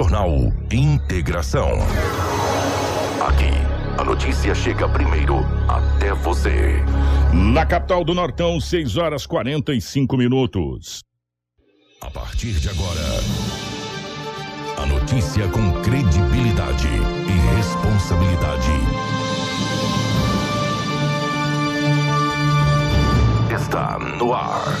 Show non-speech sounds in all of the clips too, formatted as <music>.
Jornal Integração. Aqui, a notícia chega primeiro até você. Na capital do Nortão, 6 horas 45 minutos. A partir de agora, a notícia com credibilidade e responsabilidade. Está no ar.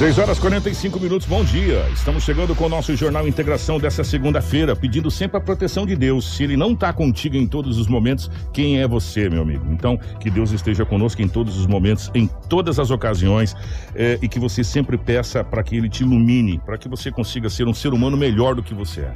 6 horas 45 minutos, bom dia. Estamos chegando com o nosso Jornal Integração dessa segunda-feira, pedindo sempre a proteção de Deus. Se Ele não está contigo em todos os momentos, quem é você, meu amigo? Então, que Deus esteja conosco em todos os momentos, em todas as ocasiões, eh, e que você sempre peça para que Ele te ilumine, para que você consiga ser um ser humano melhor do que você é.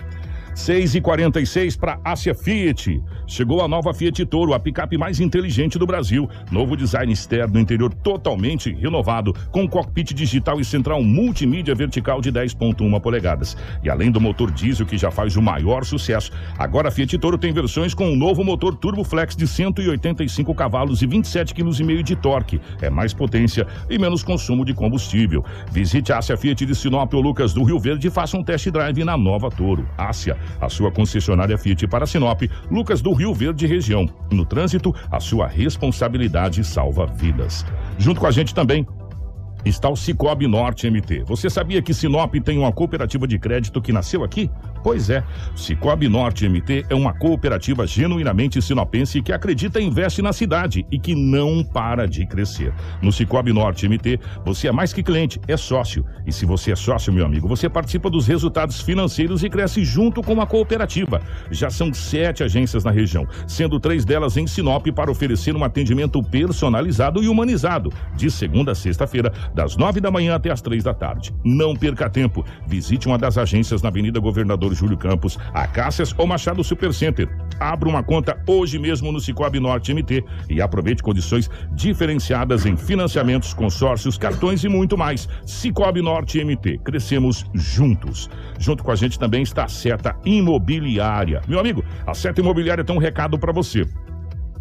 6 e 46 para Ásia Fiat. Chegou a nova Fiat Toro, a picape mais inteligente do Brasil. Novo design externo, interior totalmente renovado, com cockpit digital e central multimídia vertical de 10.1 polegadas. E além do motor diesel que já faz o maior sucesso, agora a Fiat Toro tem versões com um novo motor Turbo Flex de 185 cavalos e 27,5 kg de torque. É mais potência e menos consumo de combustível. Visite a Ásia Fiat de Sinop ou Lucas do Rio Verde e faça um test drive na nova Toro. Ásia, a sua concessionária Fiat para Sinop, Lucas do Rio Verde região. No trânsito, a sua responsabilidade salva vidas. Junto com a gente também está o Cicobi Norte MT. Você sabia que Sinop tem uma cooperativa de crédito que nasceu aqui? Pois é, Cicobi Norte MT é uma cooperativa genuinamente sinopense que acredita e investe na cidade e que não para de crescer. No Cicobi Norte MT, você é mais que cliente, é sócio. E se você é sócio, meu amigo, você participa dos resultados financeiros e cresce junto com a cooperativa. Já são sete agências na região, sendo três delas em Sinop para oferecer um atendimento personalizado e humanizado, de segunda a sexta-feira, das nove da manhã até as três da tarde. Não perca tempo. Visite uma das agências na Avenida Governador Júlio Campos, Acácias ou Machado Supercenter. Abra uma conta hoje mesmo no Cicobi Norte MT e aproveite condições diferenciadas em financiamentos, consórcios, cartões e muito mais. Cicobi Norte MT. Crescemos juntos. Junto com a gente também está a Seta Imobiliária. Meu amigo, a Seta Imobiliária tem um recado para você.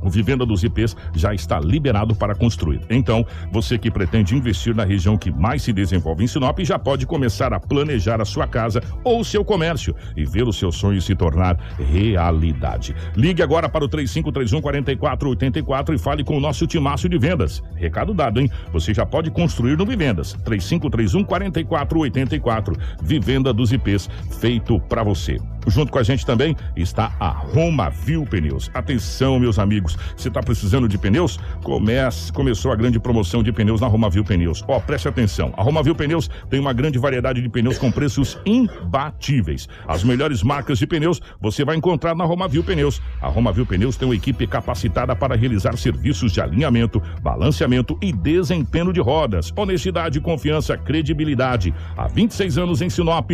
O Vivenda dos IPs já está liberado para construir. Então, você que pretende investir na região que mais se desenvolve em Sinop já pode começar a planejar a sua casa ou seu comércio e ver o seu sonho se tornar realidade. Ligue agora para o 3531 4484 e fale com o nosso timaço de vendas. Recado dado, hein? Você já pode construir no Vivendas. 3531 4484. Vivenda dos IPs, feito para você. Junto com a gente também está a Roma Viu Pneus. Atenção, meus amigos, você está precisando de pneus? Comece, começou a grande promoção de pneus na Roma Viu Pneus. Ó, preste atenção. A Roma Viu Pneus tem uma grande variedade de pneus com preços imbatíveis. As melhores marcas de pneus você vai encontrar na Roma Viu Pneus. A Roma Viu Pneus tem uma equipe capacitada para realizar serviços de alinhamento, balanceamento e desempenho de rodas. Honestidade, confiança, credibilidade. Há 26 anos em Sinop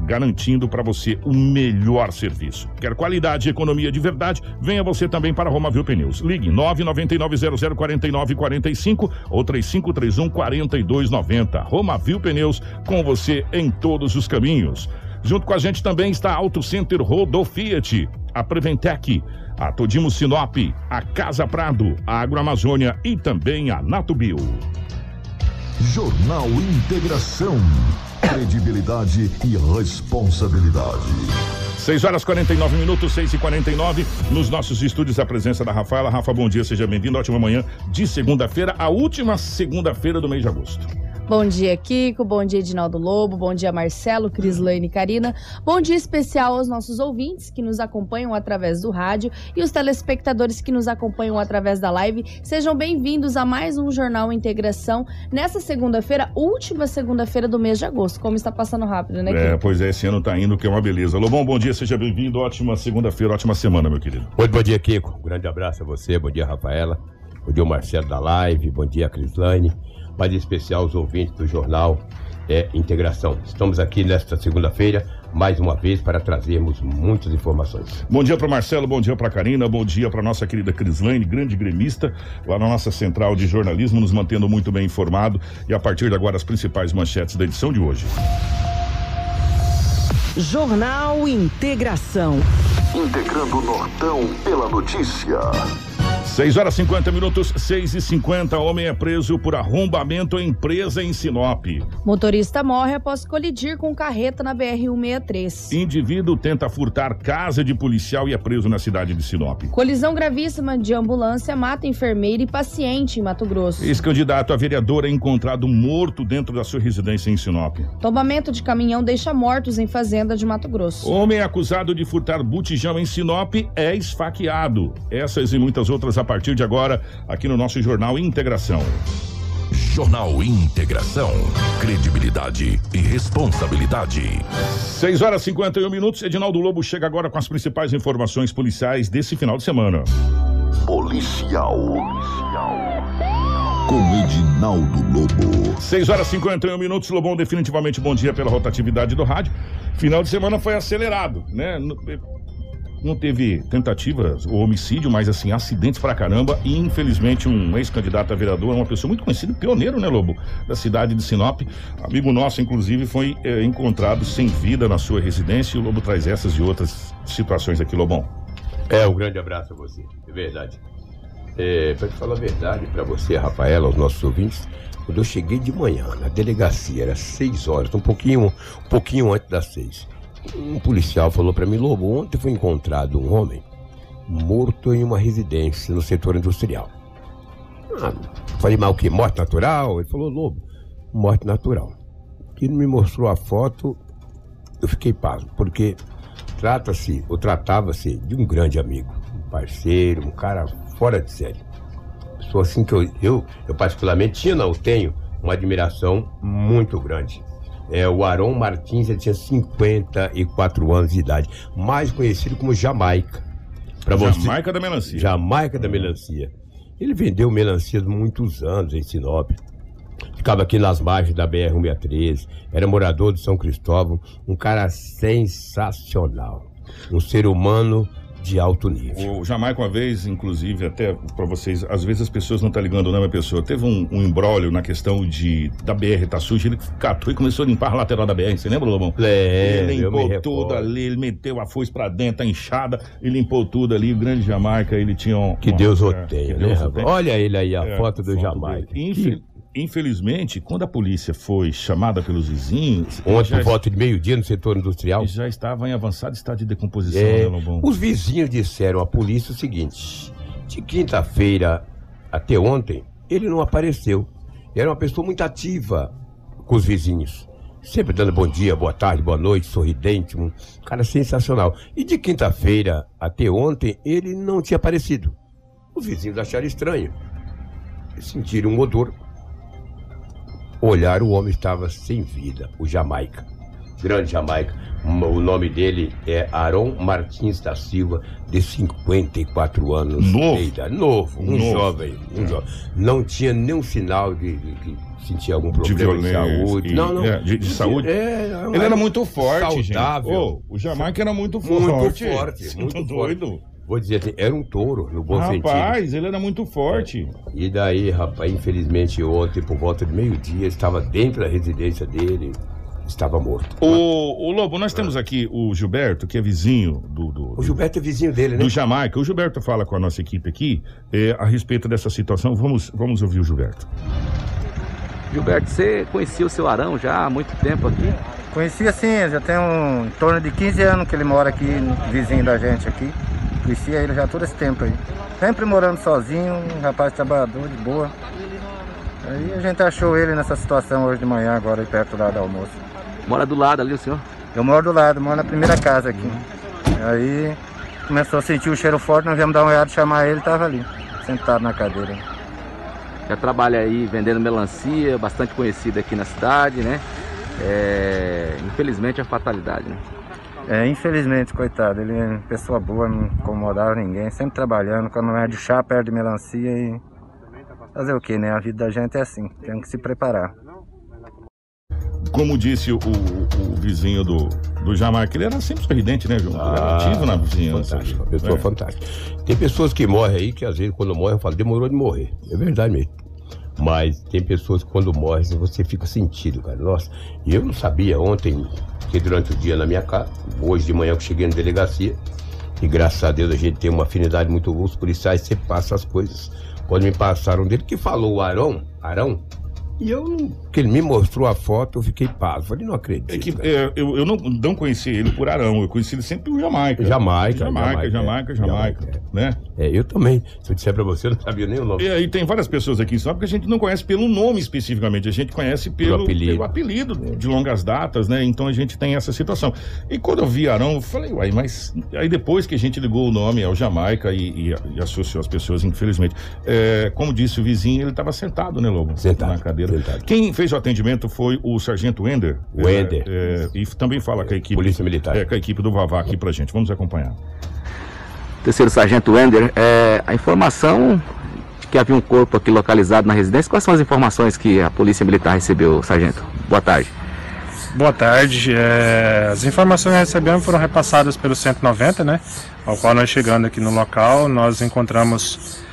garantindo para você o melhor serviço. Quer qualidade e economia de verdade? Venha você também para Romavil Pneus. Ligue 999004945 ou 3531 4290. Romavil Pneus com você em todos os caminhos. Junto com a gente também está a Auto Center Rodo Fiat, a Preventec, a Todimo Sinop, a Casa Prado, a Agroamazônia e também a Natubio. Jornal Integração. Credibilidade e responsabilidade. 6 horas 49 minutos, 6 e 49 Nos nossos estúdios, a presença da Rafaela. Rafa, bom dia, seja bem-vindo. Ótima manhã de segunda-feira, a última segunda-feira do mês de agosto. Bom dia, Kiko. Bom dia, Edinaldo Lobo. Bom dia, Marcelo, Crislane e Karina. Bom dia especial aos nossos ouvintes que nos acompanham através do rádio e os telespectadores que nos acompanham através da live. Sejam bem-vindos a mais um Jornal Integração nessa segunda-feira, última segunda-feira do mês de agosto. Como está passando rápido, né, Kiko? É, pois é, esse ano tá indo, que é uma beleza. Lobão, bom dia, seja bem-vindo. Ótima segunda-feira, ótima semana, meu querido. Muito bom dia, Kiko. Um grande abraço a você. Bom dia, Rafaela. Bom dia, Marcelo da live. Bom dia, Crislane mas em especial os ouvintes do jornal é, Integração. Estamos aqui nesta segunda-feira mais uma vez para trazermos muitas informações. Bom dia para Marcelo, bom dia para Karina, bom dia para nossa querida Crislane, grande gremista, lá na nossa central de jornalismo, nos mantendo muito bem informado. E a partir de agora, as principais manchetes da edição de hoje. Jornal Integração. Integrando o Nortão pela notícia. 6 horas 50 minutos, 6 e 50 Homem é preso por arrombamento em empresa em Sinop. Motorista morre após colidir com carreta na BR-163. Indivíduo tenta furtar casa de policial e é preso na cidade de Sinop. Colisão gravíssima de ambulância mata enfermeira e paciente em Mato Grosso. Ex-candidato a vereador é encontrado morto dentro da sua residência em Sinop. Tombamento de caminhão deixa mortos em fazenda de Mato Grosso. Homem acusado de furtar botijão em Sinop é esfaqueado. Essas e muitas outras a partir de agora, aqui no nosso Jornal Integração. Jornal Integração. Credibilidade e responsabilidade. 6 horas e 51 minutos. Edinaldo Lobo chega agora com as principais informações policiais desse final de semana. Policial. Com Edinaldo Lobo. 6 horas e 51 minutos. Lobão, definitivamente bom dia pela rotatividade do rádio. Final de semana foi acelerado, né? Não teve tentativas ou homicídio, mas assim, acidentes pra caramba. E infelizmente, um ex-candidato a vereador, uma pessoa muito conhecida, pioneiro, né, Lobo? Da cidade de Sinop. Amigo nosso, inclusive, foi é, encontrado sem vida na sua residência. E o Lobo traz essas e outras situações aqui, Lobão. É, um grande abraço a você, é verdade. É, pra te falar a verdade para você, Rafaela, aos nossos ouvintes, quando eu cheguei de manhã na delegacia, era seis horas, um pouquinho, um pouquinho antes das seis. Um policial falou para mim, Lobo, ontem foi encontrado um homem morto em uma residência no setor industrial. Ah, falei, mas o que? Morte natural? Ele falou, Lobo, morte natural. Ele me mostrou a foto, eu fiquei pasmo, porque trata-se, ou tratava-se de um grande amigo, um parceiro, um cara fora de série. Pessoa assim que eu, eu, eu particularmente tinha, não, tenho uma admiração muito grande. É, o Aron Martins ele tinha 54 anos de idade, mais conhecido como Jamaica. Pra Jamaica você... da melancia. Jamaica da melancia. Ele vendeu melancia há muitos anos em Sinop. Ficava aqui nas margens da BR-163, era morador de São Cristóvão, um cara sensacional. Um ser humano de alto nível. O Jamaica, uma vez, inclusive, até para vocês, às vezes as pessoas não estão tá ligando o nome da pessoa. Teve um, um embrólio na questão de da BR tá suja, ele catou e começou a limpar a lateral da BR. Você lembra, Lobão? É, ele limpou tudo ali, ele meteu a foice pra dentro, a enxada, e limpou tudo ali. O grande Jamaica, ele tinha um. Que Deus o tenha, né, Olha ele aí, a é, foto do foto Jamaica. Infel infelizmente, quando a polícia foi chamada pelos vizinhos. Ontem, por volta de meio-dia, no setor industrial. Já estava em avançado estado de decomposição, é, né, Os vizinhos disseram à polícia o seguinte: de quinta-feira até ontem, ele não apareceu. Era uma pessoa muito ativa com os vizinhos. Sempre dando bom dia, boa tarde, boa noite, sorridente, um cara sensacional. E de quinta-feira até ontem, ele não tinha aparecido. Os vizinhos acharam estranho. Sentiram um odor olhar, o homem estava sem vida, o Jamaica. Grande Jamaica. O nome dele é Aron Martins da Silva, de 54 anos novo. de idade. Novo, um novo. jovem. Um é. jovem. Não tinha nenhum sinal de, que sentia algum problema de, de saúde. E, não, não. É, de, de, saúde? É, ele era muito forte, saudável. Oh, o Jamaica era muito forte. Muito forte. Muito tá doido. Vou dizer assim, era um touro, no bom rapaz, sentido. Rapaz, ele era muito forte. É. E daí, rapaz, infelizmente ontem, por volta de meio-dia, estava dentro da residência dele, estava morto. O, o Lobo, nós temos aqui o Gilberto, que é vizinho do, do, O Gilberto é vizinho dele, né? Do Jamaica. O Gilberto fala com a nossa equipe aqui é, a respeito dessa situação. Vamos, vamos ouvir o Gilberto. Gilberto, você conhecia o seu Arão já há muito tempo aqui? Conhecia sim, já tem um, em torno de 15 anos que ele mora aqui, vizinho da gente aqui. Conhecia ele já todo esse tempo aí. Sempre morando sozinho, um rapaz trabalhador, de boa. Aí a gente achou ele nessa situação hoje de manhã, agora aí perto lá do almoço. Mora do lado ali o senhor? Eu moro do lado, moro na primeira casa aqui. Aí começou a sentir o cheiro forte, nós viemos dar uma olhada, chamar ele, tava ali, sentado na cadeira. Já trabalha aí vendendo melancia, bastante conhecido aqui na cidade, né? É, infelizmente é fatalidade, né? É, infelizmente, coitado, ele é pessoa boa, não incomodava ninguém, sempre trabalhando, quando não é de chá, perde melancia e. Fazer o que, né? A vida da gente é assim, tem que se preparar. como disse o, o, vizinho do, do Jamaica, ele era sempre sorridente, né, João? ele era ativo na vizinhança. Fantástico, pessoa É. fantástica. Tem pessoas que morrem aí que às vezes quando morrem eu falo, demorou de morrer. É verdade mesmo. Mas tem pessoas que quando morrem você fica sentido, cara. Nossa, eu não sabia ontem, que durante o dia na minha casa, hoje de manhã que eu cheguei na delegacia, e graças a Deus a gente tem uma afinidade muito boa, os policiais sempre passam as coisas. Quando me passaram dele, que falou o Arão, Arão, e eu, não- que ele me mostrou a foto, eu fiquei pasmo. Falei, não acredito. É que é, eu, eu não, não conheci ele por Arão, eu conheci ele sempre por Jamaica. Jamaica, Jamaica, Jamaica, Jamaica, é. Jamaica, Jamaica, né? É, eu também. Se eu disser pra você, eu não sabia nem o nome. E aí tem várias pessoas aqui só porque a gente não conhece pelo nome especificamente, a gente conhece pelo, Pelo apelido. pelo apelido de longas datas, né? Então a gente tem essa situação. E quando eu vi Arão, eu falei, uai, mas. Aí depois que a gente ligou o nome ao Jamaica e, e- e associou as pessoas, infelizmente. É, como disse o vizinho, ele estava sentado, né, Lobo? Sentado, Na cadeira. Quem fez o atendimento foi o Sargento Wender. O Wender. É, é, e também fala com a equipe. Polícia Militar. É, com a equipe do Vavá aqui pra gente. Vamos acompanhar. Terceiro Sargento Wender, é, a informação de que havia um corpo aqui localizado na residência, quais são as informações que a Polícia Militar recebeu, Sargento? Boa tarde. Boa tarde. É, as informações que recebemos foram repassadas pelo 190, né? Ao qual nós chegando aqui no local, nós encontramos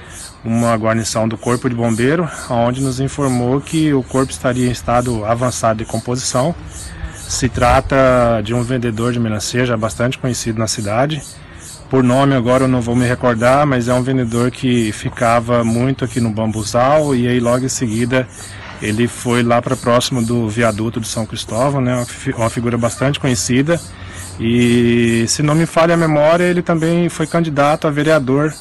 uma guarnição do Corpo de Bombeiro, onde nos informou que o corpo estaria em estado avançado de composição. Se trata de um vendedor de melancia já bastante conhecido na cidade. Por nome agora eu não vou me recordar, mas é um vendedor que ficava muito aqui no Bambuzal e aí logo em seguida ele foi lá para próximo do viaduto de São Cristóvão, né? Uma, fi- uma figura bastante conhecida. E se não me falha a memória, ele também foi candidato a vereador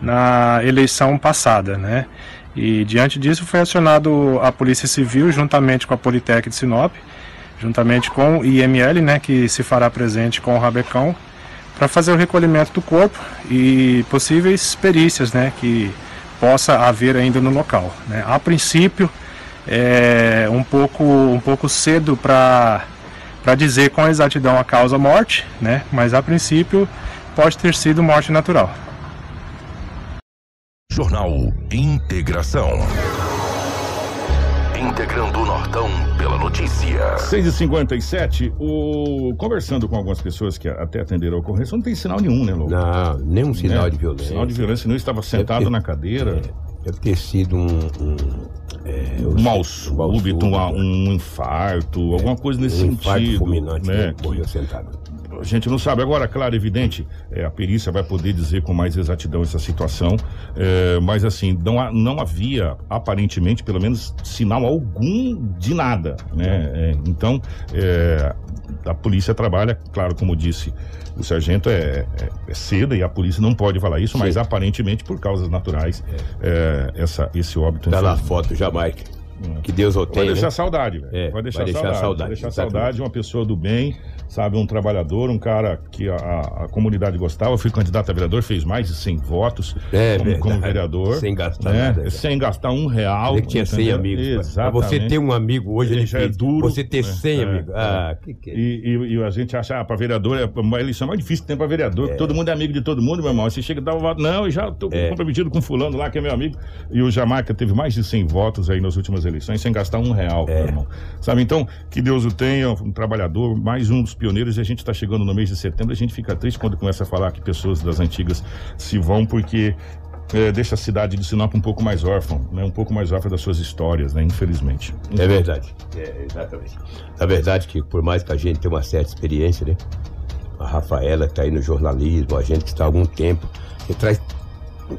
na eleição passada, né? E diante disso foi acionado a Polícia Civil juntamente com a Politec de Sinop, juntamente com o IML, né, que se fará presente com o Rabecão, para fazer o recolhimento do corpo e possíveis perícias, né, que possa haver ainda no local. Né. A princípio, é um pouco, um pouco cedo para para dizer com exatidão a causa morte, né, mas a princípio pode ter sido morte natural. Jornal Integração. Integrando o Nortão pela notícia. 6h57, o... conversando com algumas pessoas que até atenderam a ocorrência, não tem sinal nenhum, né, Lobo? Não, nenhum sinal Né? de violência. Sinal de violência, não estava sentado ter- na cadeira. É, deve ter sido um. um, é, eu Um mal um súbito, um, um infarto, alguma coisa nesse um infarto sentido. fulminante, né? né? Morreu sentado. A gente não sabe. Agora, claro, evidente, é, a perícia vai poder dizer com mais exatidão essa situação, é, mas assim, não, não havia, aparentemente, pelo menos, sinal algum de nada, né? É, então, é, a polícia trabalha, claro, como disse o sargento, é, é, é cedo e a polícia não pode falar isso, mas Sim. aparentemente, por causas naturais, é, essa, esse óbito... Tá na foto, Jamaica. Que Deus o Vai tenha. deixar né? saudade, velho. É, vai deixar, vai deixar saudade. saudade, Vai deixar exatamente. saudade, uma pessoa do bem, sabe, um trabalhador, um cara que a, a- comunidade gostava. Fui candidato a vereador, fez mais de 100 votos É, como, como vereador. Sem gastar né? nada, cara. Sem gastar um real. Ele tinha 100 entendeu? amigos. Pra Exatamente. você ter um amigo hoje, Ele ele já é fez. duro, Você ter né? 100 É, amigos. é. Ah, que que é? E, e- e a gente acha, ah, pra vereador, é uma eleição mais difícil que tem pra vereador, porque todo mundo é amigo de todo mundo, meu irmão. Você chega e dá o voto, não, eu já tô É. comprometido com fulano lá, que é meu amigo. E o Jamaica teve mais de 100 votos aí nas últimas eleições, sem gastar um real, É. meu irmão. Sabe, então, que Deus o tenha, um trabalhador, mais um dos pioneiros, e a gente tá chegando no mês de setembro, a gente fica triste quando começa a falar que pessoas das antigas se vão, porque é, deixa a cidade de Sinop um pouco mais órfã, né? Um pouco mais órfã das suas histórias, né? Infelizmente. É verdade. É, exatamente. Na verdade, que por mais que a gente tenha uma certa experiência, né? A Rafaela que tá aí no jornalismo, a gente que está há algum tempo, que traz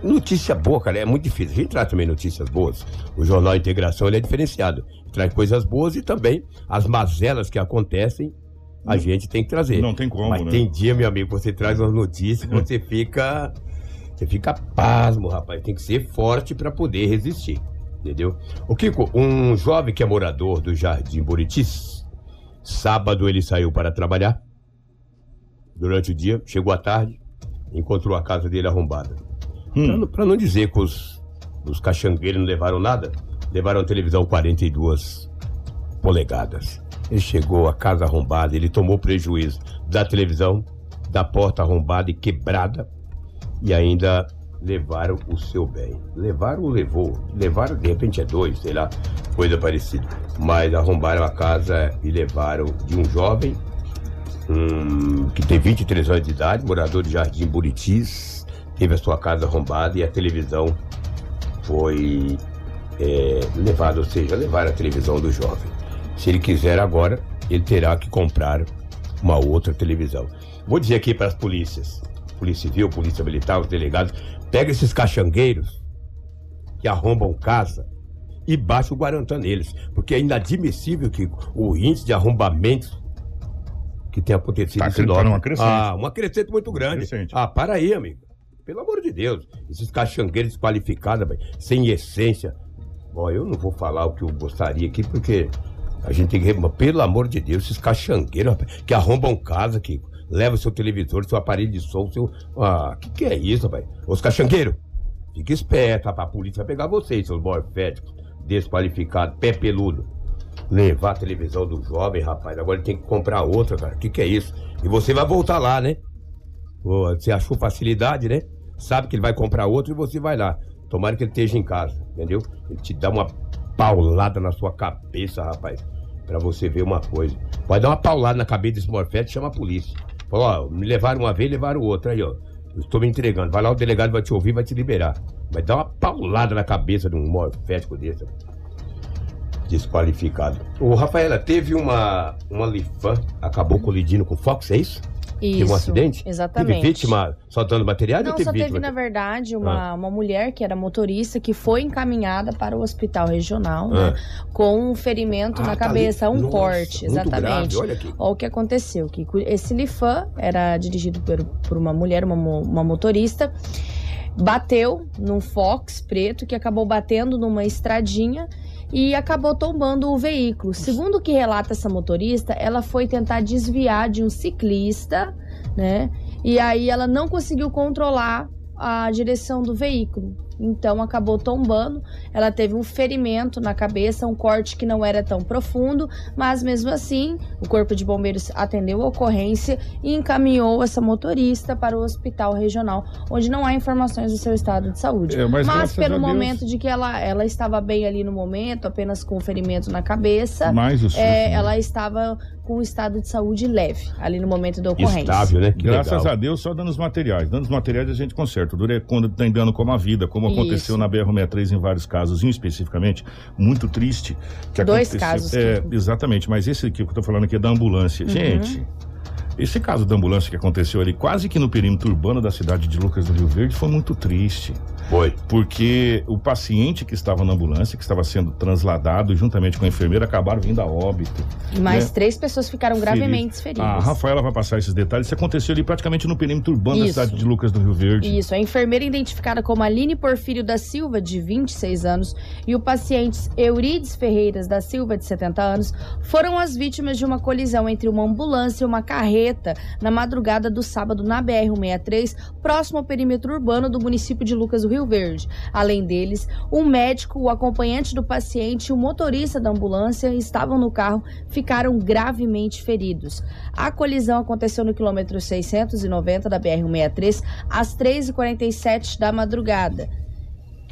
notícia boa, cara. É muito difícil. A gente traz também notícias boas. O Jornal Integração ele é diferenciado. Traz coisas boas e também as mazelas que acontecem, a gente tem que trazer. Não tem como, Mas né? tem dia, meu amigo, você traz umas notícias que você fica. Você fica pasmo, rapaz. Tem que ser forte para poder resistir. Entendeu? O Kiko, um jovem que é morador do Jardim Buritis, sábado ele saiu para trabalhar. Durante o dia, chegou à tarde, encontrou a casa dele arrombada. Hum. Pra não- dizer que os, os caxangueiros não levaram nada, levaram a televisão 42 polegadas. Ele chegou a casa arrombada, ele tomou prejuízo da televisão, da porta arrombada e quebrada, e ainda levaram o seu bem. Levaram ou levou? Levaram, de repente é dois, sei lá, coisa parecida. Mas arrombaram a casa e levaram de um jovem um, que tem 23 anos de idade, morador de Jardim Buritis, teve a sua casa arrombada e a televisão foi é, levada, ou seja, levaram a televisão do jovem. Se ele quiser agora, ele terá que comprar uma outra televisão. Vou dizer aqui para as polícias, Polícia Civil, Polícia Militar, os delegados, pega esses caxangueiros que arrombam casa e baixa o Guarantã neles, porque é inadmissível que o índice de arrombamentos que tem acontecido Tá em Sinop- tá numa crescente. Ah, uma crescente muito grande. Crescente. Ah, para aí, amigo. Pelo amor de Deus. Esses caxangueiros desqualificados, velho, sem essência. Bom, eu não vou falar o que eu gostaria aqui, porque a gente tem que. Pelo amor de Deus, esses caxangueiros, rapaz, que arrombam casa, que levam seu televisor, seu aparelho de som, seu. Ah, que que é isso, rapaz? Os caxangueiros, fica esperto, rapaz, a polícia vai pegar vocês, seus morféticos, desqualificados, pé peludo. Levar a televisão do jovem, rapaz, agora ele tem que comprar outra, cara. Que que é isso? E você vai voltar lá, né? Você achou facilidade, né? Sabe que ele vai comprar outro e você vai lá. Tomara que ele esteja em casa, entendeu? Ele te dá uma paulada na sua cabeça, rapaz. Pra você ver uma coisa. Pode dar uma paulada na cabeça desse morfete, chama a polícia. Fala, ó, me levaram uma vez, levaram outra. Aí, ó. Estou me entregando. Vai lá, o delegado vai te ouvir, vai te liberar. Vai dar uma paulada na cabeça de um morfético desse. Desqualificado. Ô, Rafaela, teve uma, uma Lifan, acabou colidindo com o Fox, é isso? Teve um Isso, acidente? Exatamente. Teve vítima soltando materiais Não, ou teve só teve, vítima? na verdade, uma, Ah. uma mulher que era motorista que foi encaminhada para o hospital regional, né? Ah. Com um ferimento Ah, na tá cabeça, ali. um Nossa, corte. Exatamente. grave, olha aqui. Ó, o que aconteceu? Que esse Lifan era dirigido por, por uma mulher, uma, uma motorista, bateu num Fox preto que acabou batendo numa estradinha e acabou tombando o veículo. Segundo o que relata essa motorista, ela foi tentar desviar de um ciclista, né? E aí ela não conseguiu controlar a direção do veículo. Então acabou tombando. Ela teve um ferimento na cabeça, um corte que não era tão profundo, mas mesmo assim, o Corpo de Bombeiros atendeu a ocorrência e encaminhou essa motorista para o hospital regional, onde não há informações do seu estado de saúde. É, mas graças pelo Deus- momento de que ela, ela estava bem ali no momento, apenas com um ferimento na cabeça, Mais o susto, é, né? ela estava com um estado de saúde leve ali no momento da ocorrência. Estável, né? Que Graças legal. a Deus, só danos materiais. Danos materiais a gente conserta. O duro é quando tem dano como a vida, como Isso. aconteceu na BR-63 em vários casos, um especificamente, muito triste. Que Dois aconteceu- casos, É, Kiko. exatamente, mas esse aqui que eu tô falando aqui é da ambulância. Uhum. Gente, esse caso da ambulância que aconteceu ali, quase que no perímetro urbano da cidade de Lucas do Rio Verde, foi muito triste. Foi. Porque o paciente que estava na ambulância, que estava sendo transladado juntamente com a enfermeira, acabaram vindo a óbito. E mais né? três pessoas ficaram gravemente feridas. A Rafaela vai passar esses detalhes. Isso aconteceu ali praticamente no perímetro urbano Isso. da cidade de Lucas do Rio Verde. Isso, a enfermeira identificada como Aline Porfírio da Silva, de 26 anos, e o paciente Eurides Ferreiras da Silva, de 70 anos, foram as vítimas de uma colisão entre uma ambulância e uma carreta na madrugada do sábado na BR-163, próximo ao perímetro urbano do município de Lucas do Rio Verde. Além deles, um médico, o acompanhante do paciente e o motorista da ambulância estavam no carro, ficaram gravemente feridos. A colisão aconteceu no quilômetro 690 da BR-163, às 3h47 da madrugada.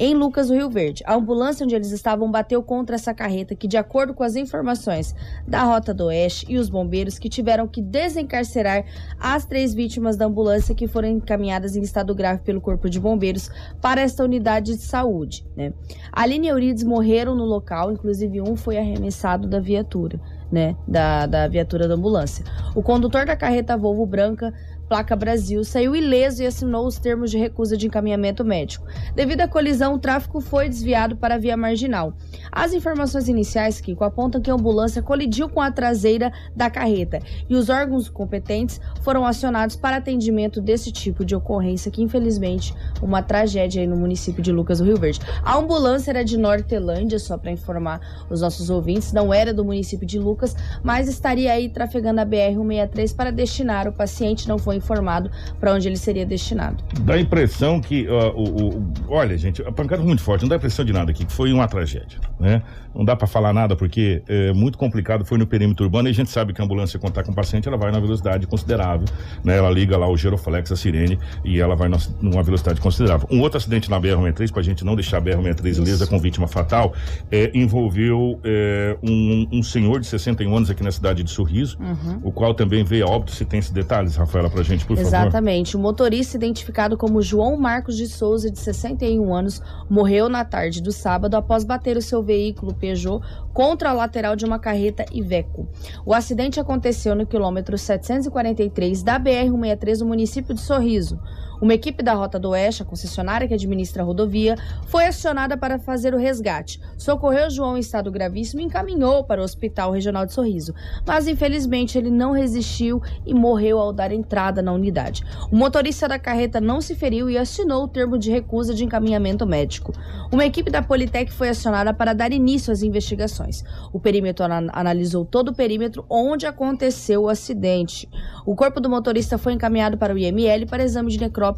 Em Lucas do Rio Verde, a ambulância onde eles estavam bateu contra essa carreta que, de acordo com as informações da Rota do Oeste e os bombeiros que tiveram que desencarcerar as três vítimas da ambulância que foram encaminhadas em estado grave pelo Corpo de Bombeiros para esta unidade de saúde. Né? Aline e Eurides morreram no local, inclusive um foi arremessado da viatura, né? Da, da viatura da ambulância. O condutor da carreta Volvo branca Placa Brasil, saiu ileso e assinou os termos de recusa de encaminhamento médico. Devido à colisão, o tráfego foi desviado para a via marginal. As informações iniciais, Kiko, apontam que a ambulância colidiu com a traseira da carreta e os órgãos competentes foram acionados para atendimento desse tipo de ocorrência, que infelizmente uma tragédia aí no município de Lucas do Rio Verde. A ambulância era de Nortelândia, só para informar os nossos ouvintes, não era do município de Lucas, mas estaria aí trafegando a BR-163 para destinar o paciente, não foi informado para onde ele seria destinado. Dá a impressão que, uh, o, o- olha, gente, a pancada foi muito forte, não dá a impressão de nada aqui, que foi uma tragédia, né? Não dá para falar nada porque é muito complicado, foi no perímetro urbano e a gente sabe que a ambulância, quando tá com o paciente, ela vai na velocidade considerável, né? Ela liga lá o giroflex, a sirene, e ela vai numa velocidade considerável. Um outro acidente na BR-63, pra gente não deixar a BR-63 ilesa com vítima fatal, é, envolveu é, um, um senhor de 61 anos aqui na cidade de Sorriso, o qual também veio a óbito. Se tem esses detalhes, Rafaela, gente, por favor. Exatamente. O motorista, identificado como João Marcos de Souza, de 61 anos, morreu na tarde do sábado após bater o seu veículo Peugeot contra a lateral de uma carreta Iveco. O acidente aconteceu no quilômetro 743 da BR-163 no município de Sorriso. Uma equipe da Rota do Oeste, a concessionária que administra a rodovia, foi acionada para fazer o resgate. Socorreu João em estado gravíssimo e encaminhou para o Hospital Regional de Sorriso. Mas, infelizmente, ele não resistiu e morreu ao dar entrada na unidade. O motorista da carreta não se feriu e assinou o termo de recusa de encaminhamento médico. Uma equipe da Politec foi acionada para dar início às investigações. O perímetro ana- analisou todo o perímetro onde aconteceu o acidente. O corpo do motorista foi encaminhado para o IML para exame de necrópsia,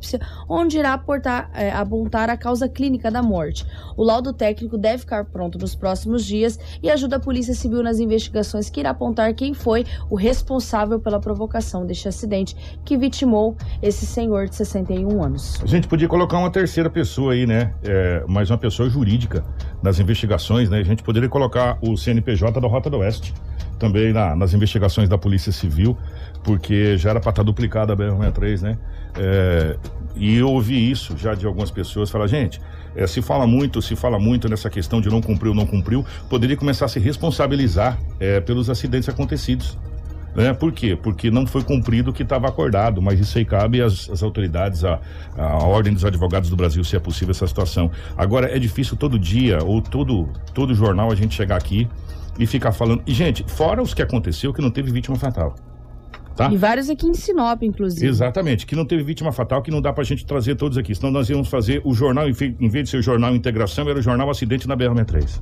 onde irá aportar, eh, apontar a causa clínica da morte. O laudo técnico deve ficar pronto nos próximos dias e ajuda a Polícia Civil nas investigações que irá apontar quem foi o responsável pela provocação deste acidente que vitimou esse senhor de 61 anos. A gente podia colocar uma terceira pessoa aí, né? É, mais uma pessoa jurídica nas investigações, né? A gente poderia colocar o CNPJ da Rota do Oeste também na- nas investigações da Polícia Civil, porque já era para estar duplicada a BR-63, né? É, e eu ouvi isso já de algumas pessoas falar, gente, é, se fala muito, se fala muito nessa questão de não cumpriu, não cumpriu, poderia começar a se responsabilizar é, pelos acidentes acontecidos. Né? Por quê? Porque não foi cumprido o que estava acordado, mas isso aí cabe às, às autoridades, à, à Ordem dos Advogados do Brasil, se é possível essa situação. Agora, é difícil todo dia, ou todo, todo jornal, a gente chegar aqui e ficar falando. E, gente, fora os que aconteceu, que não teve vítima fatal. Tá? E vários aqui em Sinop, inclusive. Exatamente, que não teve vítima fatal, que não dá pra gente trazer todos aqui. Senão nós íamos fazer o jornal, em vez de ser o jornal Integração, era o jornal Acidente na BR-63.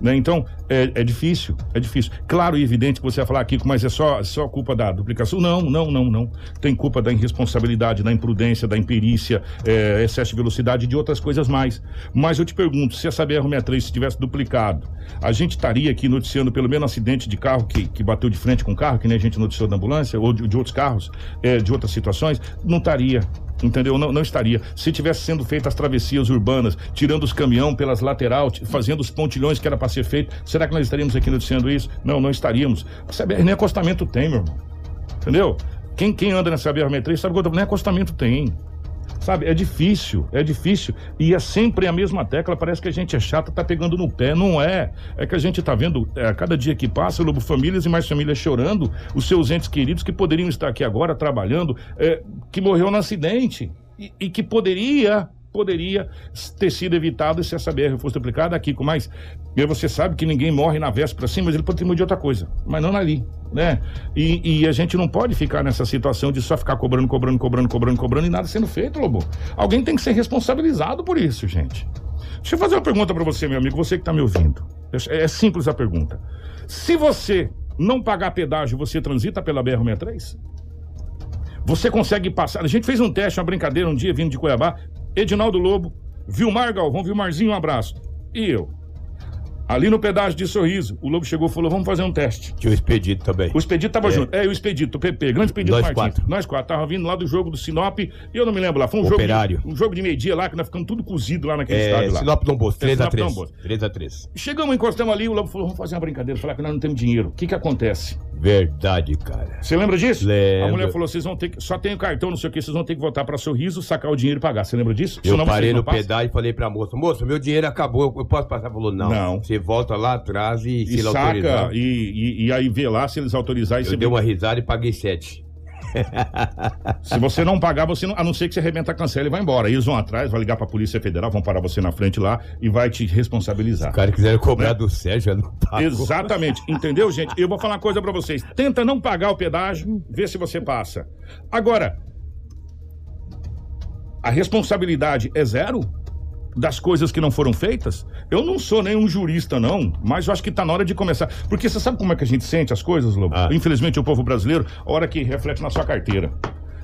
Né? Então, é, é difícil, é difícil. Claro e evidente que você vai falar, Kiko, mas é só, só culpa da duplicação. Não, não, não, não. Tem culpa da irresponsabilidade, da imprudência, da imperícia, é, excesso de velocidade e de outras coisas mais. Mas eu te pergunto, se essa BR-63 se tivesse duplicado, a gente estaria aqui noticiando pelo menos acidente de carro que, que bateu de frente com o carro, que nem a gente noticiou da ambulância, ou de, de outros carros, é, de outras situações? Não estaria. Entendeu? Não, não estaria. Se tivesse sendo feitas as travessias urbanas, tirando os caminhão pelas lateral, fazendo os pontilhões que era para ser feito, será que nós estaríamos aqui noticiando isso? Não, não estaríamos. Essa BR nem acostamento tem, meu irmão. Entendeu? Quem, quem anda nessa BR-63 sabe que nem acostamento tem. Sabe, é difícil, é difícil. E é sempre a mesma tecla. Parece que a gente é chato, tá pegando no pé. Não é. É que a gente tá vendo, é, a cada dia que passa, Lobo, famílias e mais famílias chorando, os seus entes queridos que poderiam estar aqui agora trabalhando, é, que morreu no acidente. E, e que poderia, poderia ter sido evitado se essa BR fosse aplicada aqui com mais. Você sabe que ninguém morre na véspera assim, mas ele pode ter morrido de outra coisa. Mas não ali, né? E, e a gente não pode ficar nessa situação de só ficar cobrando, cobrando, cobrando, cobrando, cobrando e nada sendo feito, Lobo. Alguém tem que ser responsabilizado por isso, gente. Deixa eu fazer uma pergunta pra você, meu amigo, você que tá me ouvindo. É é simples a pergunta. Se você não pagar pedágio, você transita pela BR-63? Você consegue passar. A gente fez um teste, uma brincadeira um dia vindo de Cuiabá. Edinaldo Lobo, Vilmar Galvão, Vilmarzinho, um abraço. E eu. Ali no pedágio de sorriso, o Lobo chegou e falou: vamos fazer um teste. Tinha o expedito também. O Expedito tava É. junto. É, o Expedito, o PP, grande Expedito Nós Martins. quatro. Nós quatro. Tava vindo lá do jogo do Sinop e eu não me lembro lá. Foi um Operário. jogo. De, um jogo de meio-dia lá, que nós ficamos tudo cozido lá naquele É, estádio lá. Sinop Dom Bosco, É, 3 a Sinop 3 Dom Bosco. 3 a 3 Chegamos, encostamos ali, o Lobo falou: vamos fazer uma brincadeira. Falar que nós não temos dinheiro. O que que acontece? Verdade, cara. Você lembra disso? Lembro. A mulher falou: vocês vão ter que. Só tem o cartão, não sei o que, vocês vão ter que voltar pra sorriso, sacar o dinheiro e pagar. Você lembra disso? Eu Senão parei no pedágio e falei pra moça, moça, meu dinheiro acabou, eu- posso passar? Falou, não. Não. Você volta lá atrás e, E se ele saca, autorizar. e, e, e aí vê lá se eles autorizarem. Eu você dei uma risada e paguei sete. Se você não pagar, você não, a não ser que você arrebenta a cancela e vai embora. Eles vão atrás, vai ligar pra Polícia Federal, vão parar você na frente lá e vai te responsabilizar. Os caras quiseram cobrar Né? do Sérgio, eu não pago. Exatamente, entendeu, gente? Eu vou falar uma coisa pra vocês. Tenta não pagar o pedágio, vê se você passa. Agora, a responsabilidade é zero das coisas que não foram feitas? Eu não sou nenhum jurista, não, mas eu acho que tá na hora de começar. Porque você sabe como é que a gente sente as coisas, Lobo? Ah. Infelizmente, o povo brasileiro, a hora que reflete na sua carteira.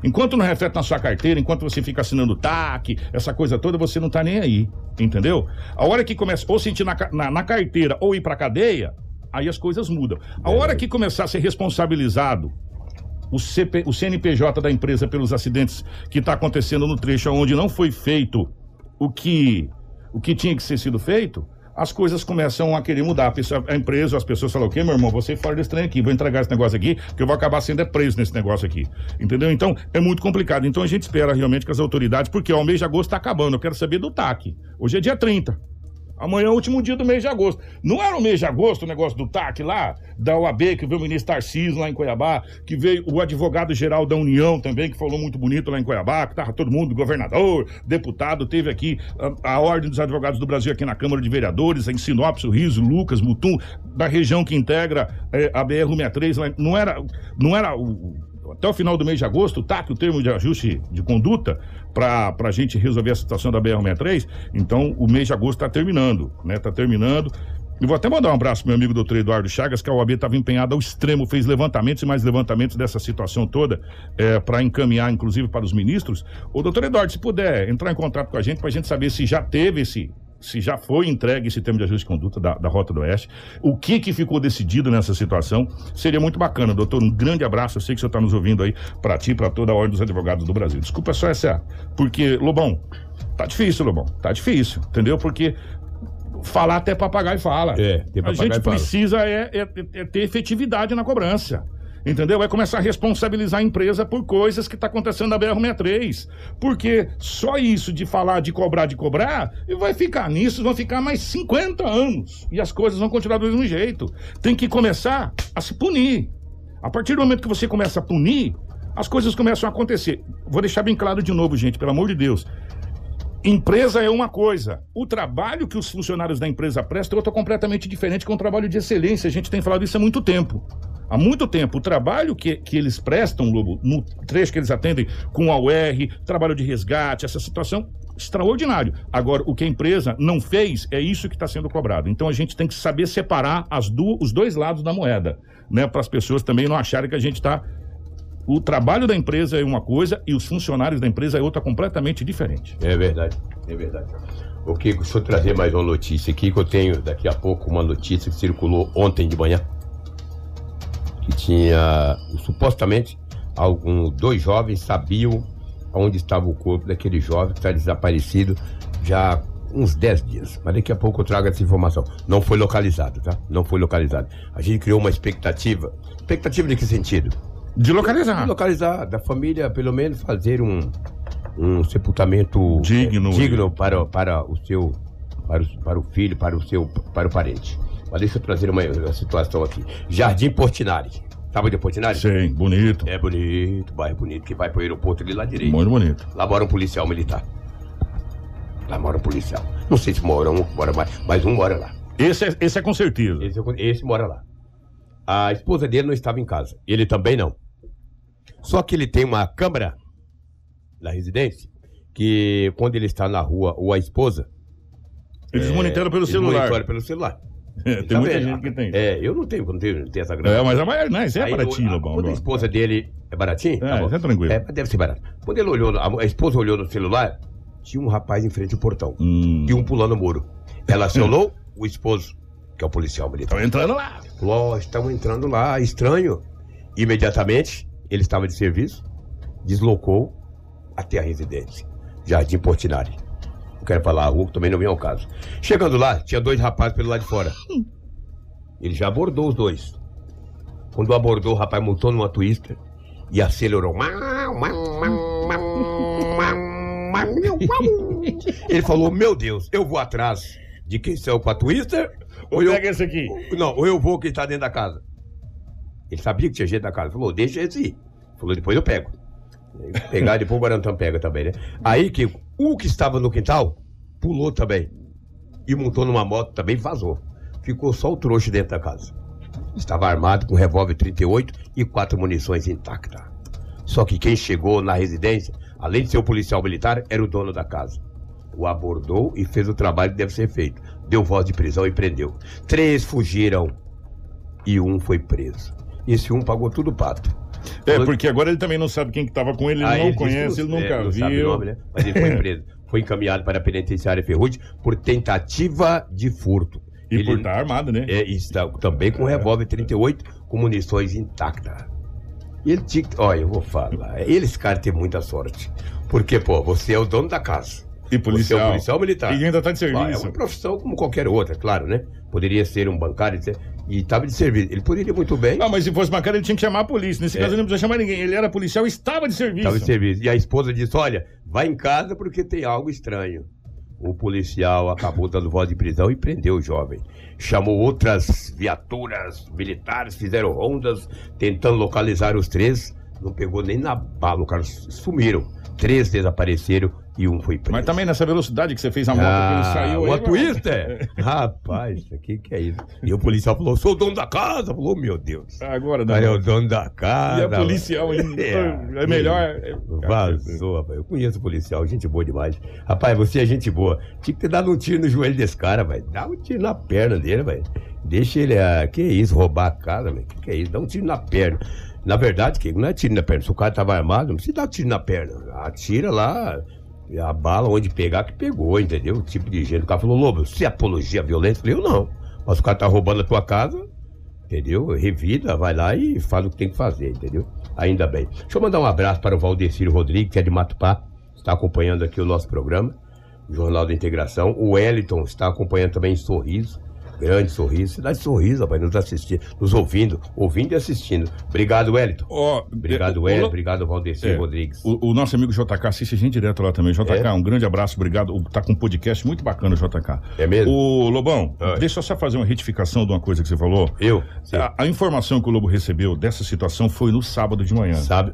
Enquanto não reflete na sua carteira, enquanto você fica assinando TAC, essa coisa toda, você não tá nem aí. Entendeu? A hora que começa ou sentir na, na, na carteira ou ir pra cadeia, aí as coisas mudam. A hora que começar a ser responsabilizado o, CP, o CNPJ da empresa pelos acidentes que está acontecendo no trecho onde não foi feito o que, o que tinha que ser sido feito, as coisas começam a querer mudar. A, pessoa- a empresa, as pessoas falam, o quê, meu irmão? Você fora desse trem aqui, vou entregar esse negócio aqui, que eu vou acabar sendo é preso nesse negócio aqui. Entendeu? Então, é muito complicado. Então, a gente espera realmente que as autoridades, porque ó, o mês de agosto está acabando, eu quero saber do TAC. Hoje é dia 30. Amanhã é o último dia do mês de agosto. Não era o mês de agosto o negócio do TAC lá, da OAB, que veio o ministro Tarcísio lá em Cuiabá, que veio o advogado-geral da União também, que falou muito bonito lá em Cuiabá, que tava todo mundo, governador, deputado, teve aqui a, a Ordem dos Advogados do Brasil aqui na Câmara de Vereadores, em Sinop, Sorriso, Lucas, Mutum, da região que integra eh, a BR-163, lá, não era, não era o- até o final do mês de agosto, o TAC, o termo de ajuste de conduta, para a gente resolver a situação da BR-63. Então, o mês de agosto está terminando, né? Está terminando. E vou até mandar um abraço pro meu amigo doutor Eduardo Chagas, que a OAB estava empenhada ao extremo, fez levantamentos e mais levantamentos dessa situação toda, para encaminhar, inclusive, para os ministros. Ô, doutor Eduardo, se puder entrar em contato com a gente, para a gente saber se já teve esse. Se já foi entregue esse termo de ajuste de conduta da, da Rota do Oeste, o que que ficou decidido nessa situação, seria muito bacana. Doutor, um grande abraço, eu sei que você está nos ouvindo aí, para ti, para toda a Ordem dos Advogados do Brasil. Desculpa só essa, porque, Lobão, tá difícil, Lobão, tá difícil, entendeu? Porque falar até papagaio fala. É, tem A papagaio gente fala. precisa é, é- é ter efetividade na cobrança. Entendeu? É começar a responsabilizar a empresa por coisas que está acontecendo na BR-63. Porque só isso de falar, de cobrar, de cobrar, vai ficar nisso, vão ficar mais 50 anos. E as coisas vão continuar do mesmo jeito. Tem que começar a se punir. A partir do momento que você começa a punir, as coisas começam a acontecer. Vou deixar bem claro de novo, gente, pelo amor de Deus. Empresa é uma coisa. O trabalho que os funcionários da empresa prestam é outra completamente diferente, que um trabalho de excelência. A gente tem falado isso há muito tempo. Há muito tempo. O trabalho que, que eles prestam, Lobo, no trecho que eles atendem com a UR, trabalho de resgate, essa situação extraordinário. Agora, o que a empresa não fez é isso que está sendo cobrado. Então a gente tem que saber separar as du- os dois lados da moeda, né? Para as pessoas também não acharem que a gente está o trabalho da empresa é uma coisa e os funcionários da empresa é outra completamente diferente. É verdade, é verdade. O Kiko, deixa eu trazer mais uma notícia aqui, que eu tenho daqui a pouco uma notícia que circulou ontem de manhã. Que tinha, supostamente, algum, dois jovens sabiam onde estava o corpo daquele jovem que está desaparecido já uns 10 dias. Mas daqui a pouco eu trago essa informação. Não foi localizado, tá? Não foi localizado. A gente criou uma expectativa. Expectativa de que sentido? De localizar. De localizar, da família, pelo menos, fazer um, um sepultamento Digno. eh, digno para, para o seu para o, para o filho, para o seu para o parente. Mas deixa eu trazer uma, uma situação aqui. Jardim Portinari. Sabe onde é Portinari? Sim, bonito. É bonito, bairro bonito, que vai para o aeroporto ali lá direito. Muito bonito. Lá mora um policial militar. Lá mora um policial. Não sei se mora um, mora mais, mas um mora lá. Esse é, esse é com certeza. Esse, esse mora lá. A esposa dele não estava em casa. Ele também não. Só que ele tem uma câmera na residência que quando ele está na rua ou a esposa. Eles monitoram pelo eles celular. monitoram pelo celular. É, <laughs> tem Tá muita gente que tem. É, eu não tenho, não tenho, não tenho essa grana. É, mas a maior, não, isso é Aí, baratinho, Lobão. Quando a esposa dele é baratinho? É, isso é tranquilo. É, deve ser barato. Quando ele olhou, a, a esposa olhou no celular, tinha um rapaz em frente ao portão. Hum. E um pulando o muro. Ela acionou <laughs> o esposo, que é o policial militar. Estão entrando lá. Ó, estão entrando lá, estranho. Imediatamente, ele estava de serviço, deslocou até a residência, Jardim Portinari. Quero falar a rua, que também não vem ao caso. Chegando lá, tinha dois rapazes pelo lado de fora. Ele já abordou os dois. Quando abordou, o rapaz montou numa twister e acelerou. Ele falou, meu Deus, eu vou atrás de quem saiu com a twister ou eu... Pega esse aqui. Não, ou eu vou quem tá dentro da casa. Ele sabia que tinha gente na casa. Falou, deixa esse ir. Falou, depois eu pego. Pegar, depois o Guarantã pega também, né? Aí que o que estava no quintal pulou também. E montou numa moto também e vazou. Ficou só o trouxa dentro da casa. Estava armado com revólver 38 e quatro munições intactas. Só que quem chegou na residência, além de ser o policial militar, era o dono da casa. O abordou e fez o trabalho que deve ser feito. Deu voz de prisão e prendeu. Três fugiram e um foi preso. Esse um pagou tudo pato. É, porque agora ele também não sabe quem que tava com ele, ele Ah, não disse conhece, que ele nunca é, não viu. sabe o nome, né? Mas ele foi preso. <laughs> Foi encaminhado para a penitenciária Ferrugem por tentativa de furto. E ele por estar armado, né? é, está também com revólver 38 com munições intactas. Ele tinha que. Olha, eu vou falar. Ele, esse cara tem muita sorte. Porque, pô, você é o dono da casa. E policial. Você é um policial militar. E ainda tá de Ah, É serviço. uma profissão como qualquer outra, claro, né? Poderia ser um bancário etc. e estava de serviço. Ele poderia muito bem. Ah, mas se fosse bancário, ele tinha que chamar a polícia. Nesse É. caso, ele não precisa chamar ninguém. Ele era policial e estava de serviço. Estava de serviço. E a esposa disse: Olha, vai em casa porque tem algo estranho. O policial acabou dando voz de prisão e prendeu o jovem. Chamou outras viaturas militares, fizeram rondas, tentando localizar os três. Não pegou nem na bala, os caras sumiram. Três desapareceram e um foi preso. Mas também nessa velocidade que você fez a moto, que ele saiu uma twister? Rapaz, isso aqui que é isso? E o policial falou: sou o dono da casa. Falou: Meu Deus. Agora, O cara é não. o dono da casa. E a policial ainda. É, É, melhor. é- Vazou, rapaz. Eu conheço o policial, gente boa demais. Rapaz, você é gente boa. Tinha que ter dado um tiro no joelho desse cara, velho. Dá um tiro na perna dele, velho. Deixa ele. Ah, que isso, roubar a casa, velho. Que que é isso? Dá um tiro na perna. Na verdade, que não é tiro na perna. Se o cara tava armado, não precisa dar tiro na perna. Atira lá. A bala onde pegar que pegou, entendeu? O tipo de jeito. O cara falou, Lobo, você apologia à violência? Eu falei, eu não. Mas o cara tá roubando a tua casa, entendeu? Revida, vai lá e faz o que tem que fazer, entendeu? Ainda bem. Deixa eu mandar um abraço para o Valdecir Rodrigues, que é de Matupá, está acompanhando aqui o nosso programa, Jornal da Integração. O Wellington está acompanhando também em Sorriso, grande Sorriso. Cidade de Sorriso, rapaz, nos assistindo, nos ouvindo, ouvindo e assistindo. Obrigado, Wellington. Ó, Obrigado, Wellington. o- Obrigado, Valdecir É. Rodrigues. O, o nosso amigo JK assiste a gente direto lá também. JK, É? um grande abraço, obrigado. O- Tá com um podcast muito bacana, JK. É mesmo? O Lobão, Oi. deixa eu só fazer uma retificação de uma coisa que você falou. Eu? A, a informação que o Lobo recebeu dessa situação foi no sábado de manhã. Sabe?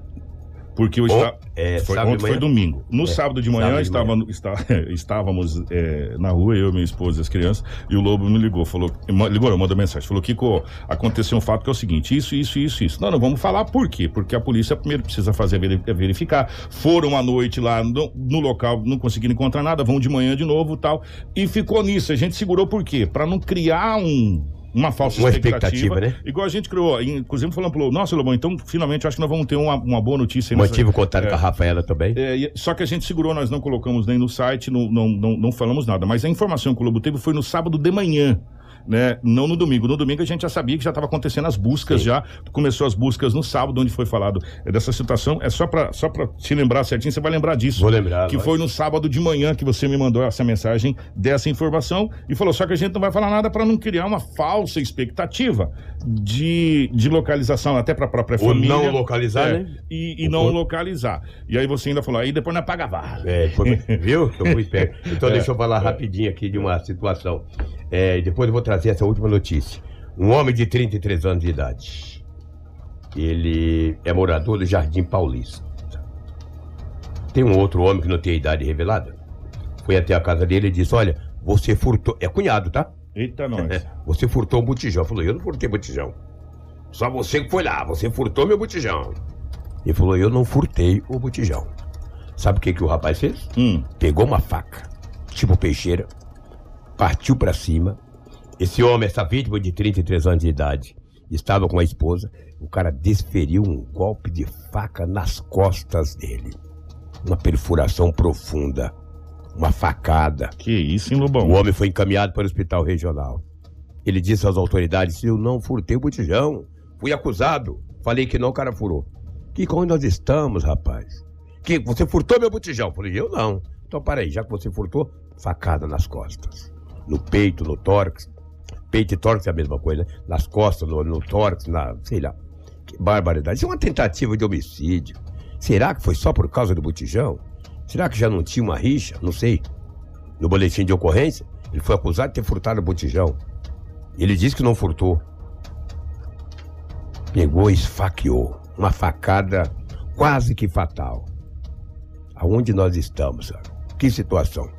Porque estava. é, foi, ontem foi domingo. No É, sábado de manhã, sábado de estava, manhã. está- <laughs> estávamos é, na rua, eu, minha esposa e as crianças, e o Lobo me ligou, falou, ligou, mandou mensagem, falou, Kiko, aconteceu um fato que é o seguinte, isso, isso, isso, isso. Não, não, vamos falar por quê? Porque a polícia primeiro precisa fazer é verificar. Foram à noite lá no, no local, não conseguiram encontrar nada, vão de manhã de novo tal. E ficou nisso. A gente segurou por quê? Para não criar um. Uma falsa Uma expectativa, expectativa, né? Igual a gente criou, inclusive falando pro nossa, Lobão, então finalmente acho que nós vamos ter uma, uma boa notícia Mantive contato É. com a Rafaela também. é, só que a gente segurou, nós não colocamos nem no site, não, não, não, não falamos nada. Mas a informação que o Lobo teve foi no sábado de manhã. Né? Não no domingo. No domingo a gente já sabia que já estava acontecendo as buscas Sim. já. Começou as buscas no sábado, onde foi falado dessa situação. É só para só pra te lembrar certinho, você vai lembrar disso. Vou lembrar. Que foi no sábado de manhã que você me mandou essa mensagem dessa informação e falou só que a gente não vai falar nada para não criar uma falsa expectativa de, de localização até para a própria Ou família. não localizar, É, né? E, e não corpo. localizar. E aí você ainda falou, aí depois nós paga vara. É, foi- <laughs> viu? Que eu fui esperto. Então <laughs> É. deixa eu falar rapidinho aqui de uma situação. É, depois eu vou trazer essa última notícia. Um homem de 33 anos de idade. Ele é morador do Jardim Paulista. Tem um outro homem que não tem idade revelada. Foi até a casa dele e disse: Olha, você furtou. É cunhado, tá? Eita, nós. É, você furtou um botijão. Falou, eu não furtei botijão. Só você que foi lá, você furtou meu botijão. Ele falou, eu não furtei o botijão. Sabe o que, que o rapaz fez? Hum. Pegou uma faca, tipo peixeira, partiu pra cima. Esse homem, essa vítima de 33 anos de idade, estava com a esposa. O cara desferiu um golpe de faca nas costas dele. Uma perfuração profunda. Uma facada. Que isso, hein, Lobão? O homem foi encaminhado para o hospital regional. Ele disse às autoridades: Eu não furtei o botijão. Fui acusado. Falei que não, o cara furou. Que onde nós estamos, rapaz? Que você furtou meu botijão? Falei: Eu não. Então, para aí, já que você furtou, facada nas costas. No peito, no tórax. Peito e tórax é a mesma coisa, né? Nas costas, no, no tórax, na. sei lá. Que barbaridade. Isso é uma tentativa de homicídio. Será que foi só por causa do botijão? Será que já não tinha uma rixa? Não sei. No boletim de ocorrência, ele foi acusado de ter furtado o botijão. Ele disse que não furtou. Pegou e esfaqueou. Uma facada quase que fatal. Aonde nós estamos, sabe? Que situação.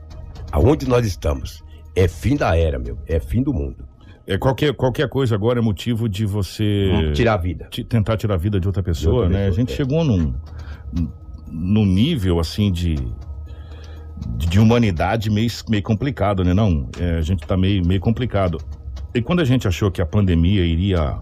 Aonde nós estamos? É fim da era, meu. É fim do mundo. É, qualquer, qualquer coisa agora é motivo de você Tirar a vida. tentar tirar a vida de outra pessoa, outra né? a pessoa, gente é. chegou num, num nível, assim, de, de humanidade meio, meio complicado, né? Não, é, a gente tá meio, meio complicado. E quando a gente achou que a pandemia iria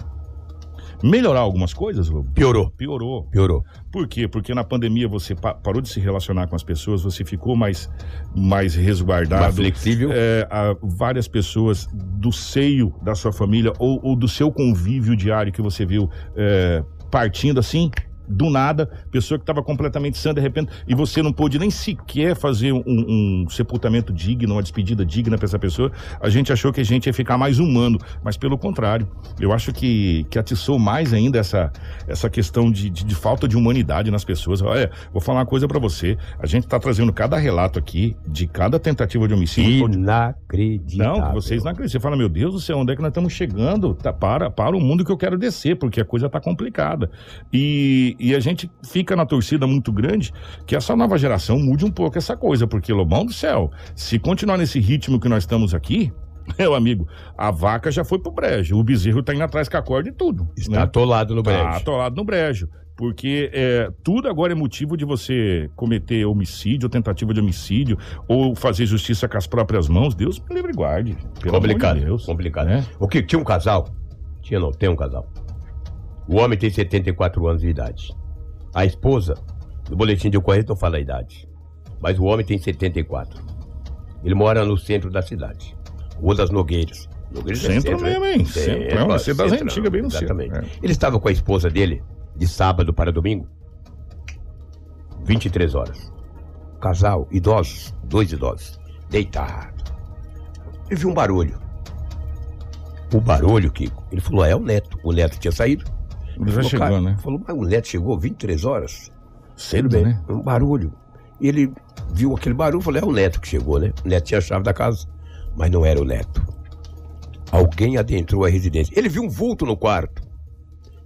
melhorar algumas coisas, Lobo? Piorou. Piorou. Piorou. Por quê? Porque na pandemia você pa- parou de se relacionar com as pessoas, você ficou mais, mais resguardado. Mais flexível. É, a- várias pessoas do seio da sua família ou, ou do seu convívio diário que você viu é, partindo assim. Do nada, pessoa que estava completamente sã de repente, e você não pôde nem sequer fazer um, um sepultamento digno, uma despedida digna para essa pessoa. A gente achou que a gente ia ficar mais humano, mas pelo contrário, eu acho que, que atiçou mais ainda essa, essa questão de, de, de falta de humanidade nas pessoas. Olha, vou falar uma coisa para você: a gente tá trazendo cada relato aqui de cada tentativa de homicídio. Inacreditável. Não, vocês não acreditam. Você fala, meu Deus do céu, onde é que nós estamos chegando? Tá, para, para o mundo que eu quero descer, porque a coisa tá complicada. E, e a gente fica na torcida muito grande que essa nova geração mude um pouco essa coisa, porque, Lobão do céu, se continuar nesse ritmo que nós estamos aqui, <laughs> meu amigo, a vaca já foi pro brejo, o bezerro tá indo atrás com a corda e tudo. Está né? atolado no brejo. Tá atolado no brejo. Porque é, tudo agora é motivo de você cometer homicídio, tentativa de homicídio, ou fazer justiça com as próprias mãos. Deus me livre e guarde. Pelo complicado. amor de Deus. complicado. né? O que? Tinha um casal? Tinha não, tem um casal. O homem tem 74 anos de idade. A esposa, no boletim de ocorrência não fala a idade. Mas o homem tem 74. Ele mora no centro da cidade. Rua das Nogueiras. Nogueiras é Centro mesmo, hein? Centro, é uma cidade antiga, bem no centro, Exatamente. é. Ele estava com a esposa dele de sábado para domingo. 23 horas. Casal, idosos, dois idosos, deitado. Ele viu um barulho. O barulho, Kiko, ele falou, é o neto. O neto tinha saído. Ele já chegou, cara, né? Falou, mas o neto chegou 23 horas. Cedo, bem, né? um barulho. E ele viu aquele barulho, falou, é o neto que chegou, né? O neto tinha a chave da casa, mas não era o neto. Alguém adentrou a residência. Ele viu um vulto no quarto.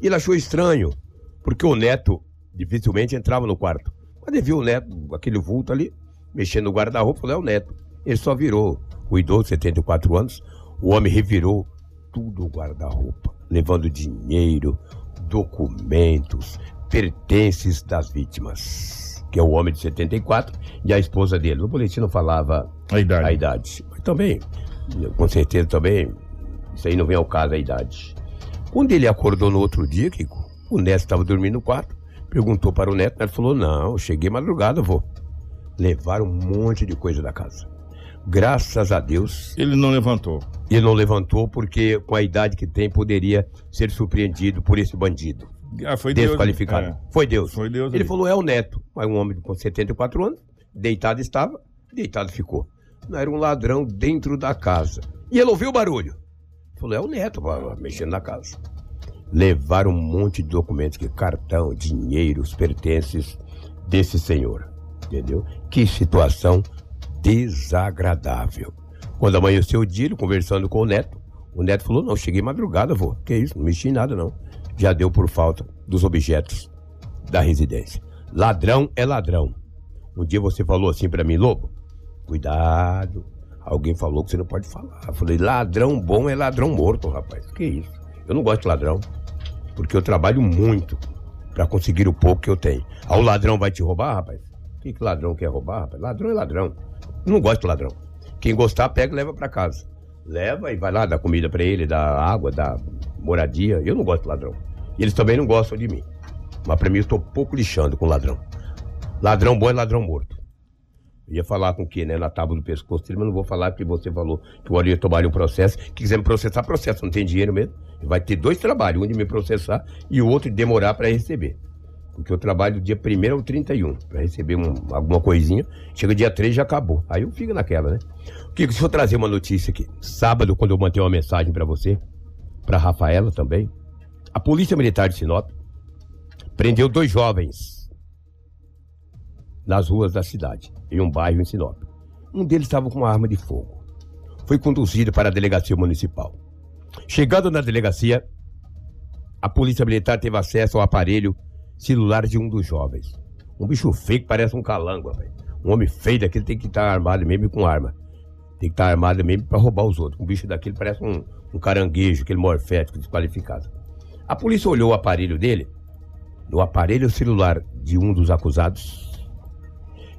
Ele achou estranho, porque o neto dificilmente entrava no quarto. Quando ele viu o neto, aquele vulto ali, mexendo no guarda-roupa, falou, é o neto. Ele só virou. O idoso, 74 anos, o homem revirou tudo o guarda-roupa, levando dinheiro, documentos, pertences das vítimas. Que é o homem de 74 e a esposa dele. No boletim não falava A idade. a idade. Mas também, com certeza também, isso aí não vem ao caso a idade. Quando ele acordou no outro dia, Kiko, o neto estava dormindo no quarto, perguntou para o neto, o neto falou, não, cheguei madrugada, vô. Levaram um monte de coisa da casa. Graças a Deus, Ele não levantou. Ele não levantou porque com a idade que tem poderia ser surpreendido por esse bandido. Ah, foi Deus. Desqualificado. É. Foi Deus. Foi Deus Ele ali. falou, é o neto. Mas um homem com 74 anos, deitado estava, deitado ficou. Não era um ladrão dentro da casa. E ele ouviu o barulho. Falou, é o neto, mexendo na casa. Levaram um monte de documentos, que cartão, dinheiro, os pertences desse senhor. Entendeu? Que situação desagradável. Quando amanheceu o dia, ele conversando com o neto, o neto falou, não, cheguei madrugada, vô. Que isso, não mexi em nada, não. Já deu por falta dos objetos da residência. Ladrão é ladrão. Um dia você falou assim pra mim, Lobo, cuidado. Alguém falou que você não pode falar. Eu falei, ladrão bom é ladrão morto, rapaz. Que isso? Eu não gosto de ladrão. Porque eu trabalho muito pra conseguir o pouco que eu tenho. Ah, o ladrão vai te roubar, rapaz? O que, que ladrão quer roubar, rapaz? Ladrão é ladrão. Eu não gosto de ladrão. Quem gostar, pega e leva pra casa. Leva e vai lá, dá comida pra ele, dá água, dá moradia. Eu não gosto de ladrão. E eles também não gostam de mim. Mas pra mim eu estou pouco lixando com ladrão. Ladrão bom é ladrão morto. Eu ia falar com o quê, né? Na tábua do pescoço dele, mas não vou falar porque você falou que o ia tomar um processo. Que quiser me processar, processo. Não tem dinheiro mesmo. Vai ter dois trabalhos, um de me processar e o outro de demorar para receber. Porque eu trabalho dia 1 ao 31 para receber um- alguma coisinha. Chega dia 3 já acabou. Aí eu fico naquela, né? Kiko, deixa eu trazer uma notícia aqui. Sábado, quando eu mandei uma mensagem para você, para Rafaela também, a Polícia Militar de Sinop prendeu dois jovens nas ruas da cidade, em um bairro em Sinop. Um deles estava com uma arma de fogo. Foi conduzido para a delegacia municipal. Chegando na delegacia, a polícia militar teve acesso ao aparelho celular de um dos jovens. Um bicho feio que parece um calango, rapaz. Um homem feio daquele tem que estar armado mesmo com arma. Tem que estar armado mesmo para roubar os outros. Um bicho daquele parece um, um caranguejo, aquele morfético desqualificado. A polícia olhou o aparelho dele. No aparelho celular de um dos acusados,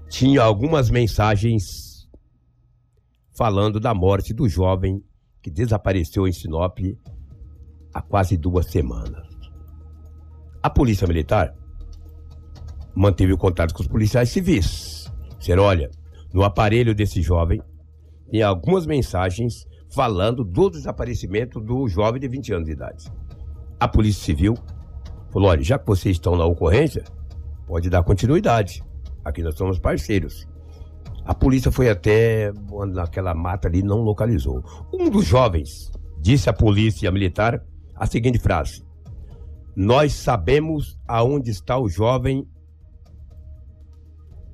tinha algumas mensagens falando da morte do jovem que desapareceu em Sinop há quase duas semanas. A polícia militar manteve o contato com os policiais civis. Disseram, olha, no aparelho desse jovem tem algumas mensagens falando do desaparecimento do jovem de 20 anos de idade. A Polícia Civil falou, olha, já que vocês estão na ocorrência, pode dar continuidade. Aqui nós somos parceiros. A polícia foi até naquela mata ali não localizou. Um dos jovens disse à polícia militar a seguinte frase: Nós sabemos aonde está o jovem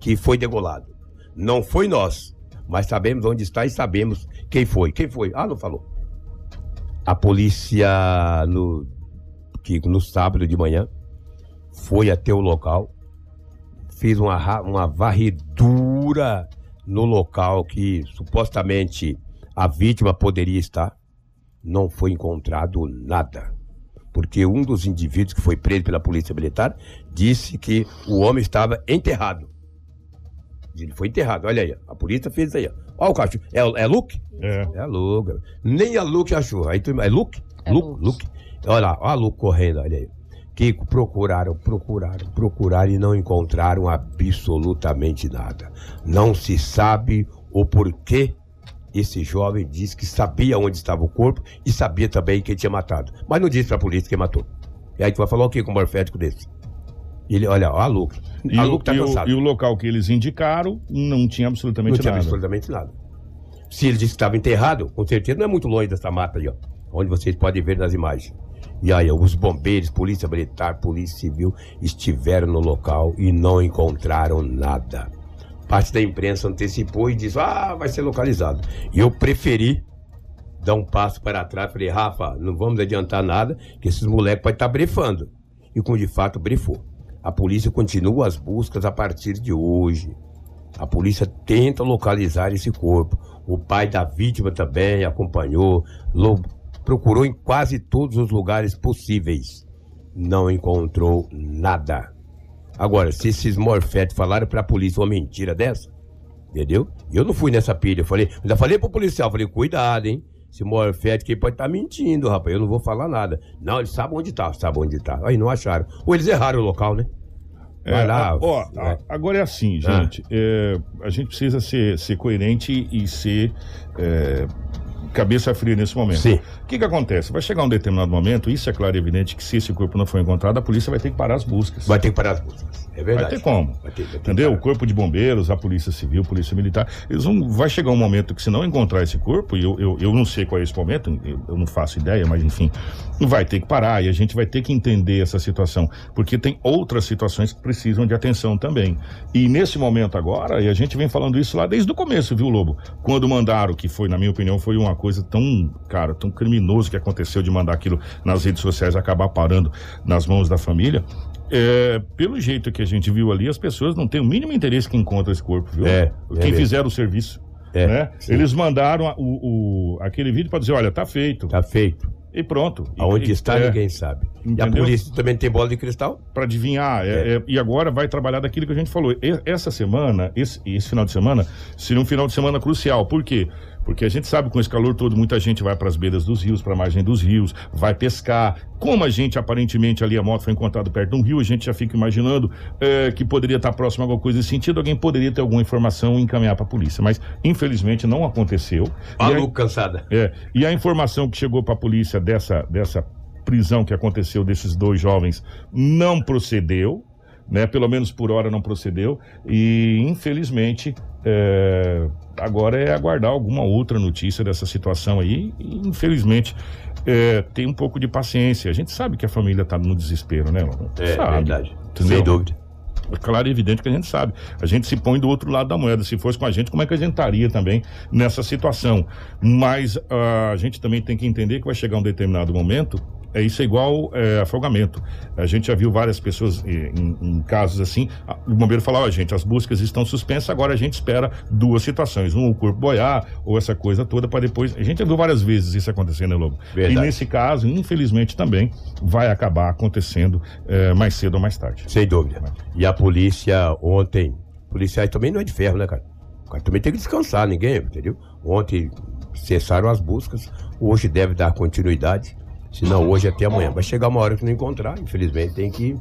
que foi degolado. Não foi nós, mas sabemos onde está e sabemos quem foi. Quem foi? Ah, não falou. A polícia no que no sábado de manhã foi até o local, fez uma, uma varredura no local que supostamente a vítima poderia estar, não foi encontrado nada. Porque um dos indivíduos que foi preso pela polícia militar disse que o homem estava enterrado. Ele foi enterrado, olha aí, a polícia fez isso aí. Olha o cachorro. É, é Luke? É. É Luke. Nem a Luke achou. Aí tu, é Luke? É Luke, Luke. Luke. Olha lá, olha a Luke correndo, olha aí. Que procuraram, procuraram, procuraram e não encontraram absolutamente nada. Não se sabe o porquê esse jovem disse que sabia onde estava o corpo e sabia também quem tinha matado. Mas não disse pra polícia quem matou. E aí tu vai falar o que com um morfético desse? Ele, olha, ó, a Luke. E, a o, Luke tá e o- cansado. e o local que eles indicaram não tinha absolutamente Não tinha nada. absolutamente nada. Se ele disse que estava enterrado, com certeza não é muito longe dessa mata aí, ó. Onde vocês podem ver nas imagens. E aí, os bombeiros, polícia militar, polícia civil estiveram no local e não encontraram nada. Parte da imprensa antecipou e disse: ah, vai ser localizado. E eu preferi dar um passo para trás. Falei, Rafa, não vamos adiantar nada, que esses moleques podem estar brefando. E como de fato brefou. A polícia continua as buscas a partir de hoje. A polícia tenta localizar esse corpo. O pai da vítima também acompanhou, procurou em quase todos os lugares possíveis. Não encontrou nada. Agora, se esses morfetes falaram pra polícia uma mentira dessa, entendeu? Eu não fui nessa pilha. Eu falei, ainda falei pro policial, falei, cuidado, hein? Esse morfete aqui pode estar mentindo, rapaz. Eu não vou falar nada. Não, eles sabem onde tá, sabem onde tá. Aí não acharam. Ou eles erraram o local, né? Vai É, lá. ó, é. agora é assim, Ah. gente. é, a gente precisa ser, ser coerente e ser é, cabeça fria nesse momento. Sim. O que, que acontece? Vai chegar um determinado momento, isso é claro e evidente, que se esse corpo não for encontrado, a polícia vai ter que parar as buscas. Vai ter que parar as buscas. É verdade. Vai ter como. Vai ter- vai ter Entendeu? O parar. corpo de bombeiros, a polícia civil, polícia militar, eles vão. Vai chegar um momento que se não encontrar esse corpo, e eu, eu, eu não sei qual é esse momento, eu, eu não faço ideia, mas enfim, vai ter que parar e a gente vai ter que entender essa situação, porque tem outras situações que precisam de atenção também. E nesse momento agora, e a gente vem falando isso lá desde o começo, viu, Lobo? Quando mandaram, que foi, na minha opinião, foi uma coisa tão, cara, tão criminoso que aconteceu de mandar aquilo nas redes sociais acabar parando nas mãos da família. É, pelo jeito que a gente viu ali, as pessoas não têm o mínimo interesse que encontra esse corpo, viu? É, é Quem mesmo. fizeram o serviço. É, né? Eles mandaram o, o- aquele vídeo para dizer, olha, tá feito. Tá feito. E pronto. Aonde e- está, é, ninguém sabe. E a Entendeu? polícia também tem bola de cristal? Pra adivinhar. é- é, e agora vai trabalhar daquilo que a gente falou. E- essa semana, esse, esse final de semana, seria um final de semana crucial. Por quê? Porque a gente sabe com esse calor todo, muita gente vai para as beiras dos rios, para a margem dos rios, vai pescar. Como a gente, aparentemente, ali a moto foi encontrada perto de um rio, a gente já fica imaginando é, que poderia estar próximo a alguma coisa nesse sentido, alguém poderia ter alguma informação e encaminhar para a polícia. Mas, infelizmente, não aconteceu. E Lu cansada. é, e a informação que chegou para a polícia dessa, dessa prisão que aconteceu desses dois jovens não procedeu, né? Pelo menos por hora não procedeu. E infelizmente é, agora é aguardar alguma outra notícia dessa situação aí. E, infelizmente é, tem um pouco de paciência. A gente sabe que a família está no desespero, né? Lolo? É sabe, verdade. entendeu? Sem dúvida. É claro e evidente que a gente sabe. A gente se põe do outro lado da moeda. Se fosse com a gente, como é que a gente estaria também nessa situação? Mas ah, a gente também tem que entender que vai chegar um determinado momento. É isso é igual é, afogamento. A gente já viu várias pessoas em, em casos assim. O bombeiro fala: ó, gente, as buscas estão suspensas. Agora a gente espera duas situações: um, o corpo boiar ou essa coisa toda para depois. A gente já viu várias vezes isso acontecer, né, Lobo? Verdade. E nesse caso, infelizmente, também vai acabar acontecendo eh, mais cedo ou mais tarde. Sem dúvida. E a polícia ontem. Policiais também não é de ferro, né, cara? O cara também tem que descansar, ninguém, entendeu? Ontem cessaram as buscas, hoje deve dar continuidade. Senão hoje até amanhã. Vai chegar uma hora que não encontrar, infelizmente tem que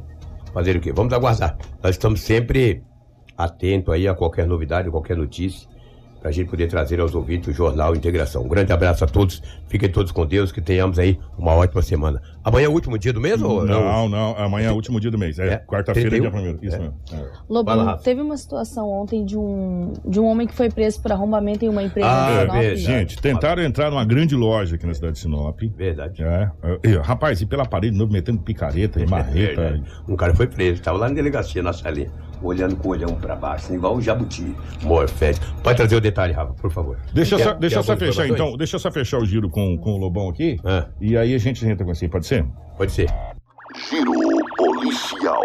fazer o quê? Vamos aguardar. Nós estamos sempre atentos aí a qualquer novidade, qualquer notícia para a gente poder trazer aos ouvintes o Jornal Integração. Um grande abraço a todos, fiquem todos com Deus, que tenhamos aí uma ótima semana. Amanhã é o último dia do mês? Ou não, não, amanhã é o último dia do mês. É, É, quarta-feira, 31. dia primeiro. Isso É. mesmo. É. Lobão, teve uma situação ontem de um, de um homem que foi preso por arrombamento em uma empresa Ah, em Sinop. veja. Gente, tentaram entrar numa grande loja aqui na cidade de Sinop. Verdade. É, é, rapaz, e pela parede de novo, metendo picareta e marreta. Verdade. Um cara foi preso, estava lá na delegacia, na salinha, olhando com o olhão para baixo, igual o jabuti, morfete. Pode trazer o detalhe, Rafa, por favor. Deixa eu Quer- só, deixa só fechar então, deixa eu só fechar o giro com, com o Lobão aqui. Ah, E aí a gente entra com assim, pode ser? pode ser. Giro policial.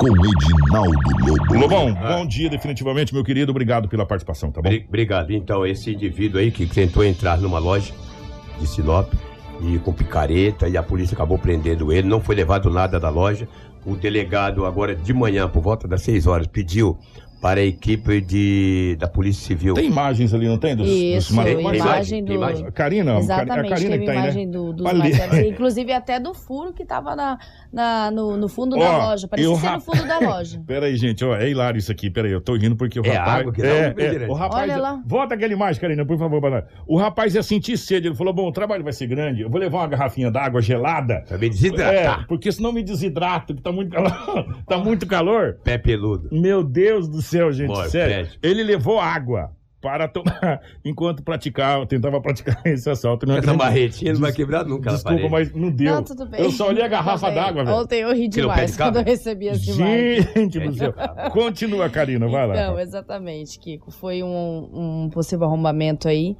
Com Edinaldo Lobo. Lobão, Ah. bom dia definitivamente, meu querido. Obrigado pela participação, tá bom? Bri- Obrigado. Então, esse indivíduo aí que tentou entrar numa loja de Sinop e com picareta e a polícia acabou prendendo ele, não foi levado nada da loja. O delegado, agora de manhã, por volta das 6 horas, pediu para a equipe de, da Polícia Civil. Tem imagens ali, não tem? Dos, Isso, dos mar- Tem imagem, imagem, do... tem imagem. Karina, Exatamente, a Karina teve que tá aí, imagem né? do, dos inclusive até do furo que tava na, na- no, no fundo Ó, da loja. Parecia ser no rap- fundo da loja. <laughs> Pera aí, gente, ó, é hilário isso aqui, pera aí, eu tô rindo porque o É rapaz... água que dá é, é, o rapaz... Olha lá. Volta aquela imagem, Karina, por favor, para O rapaz ia sentir sede, ele falou, bom, o trabalho vai ser grande, eu vou levar uma garrafinha d'água gelada, Também desidratar. é, porque senão me desidrato, que tá muito calor, <laughs> tá muito calor. Pé peludo. Meu Deus do céu, gente, sério. pede. Ele levou água para tomar <laughs> enquanto praticava, tentava praticar <laughs> esse assalto. Não Essa marretinha não vai quebrar nunca na Desculpa, mas não deu. Não, tudo bem. Eu só olhei a garrafa d'água, velho. Ontem eu ri demais de quando eu recebi imagem. Gente do <laughs> céu. Continua, Karina, vai lá. Rafa. exatamente, Kiko. Foi um, um possível arrombamento aí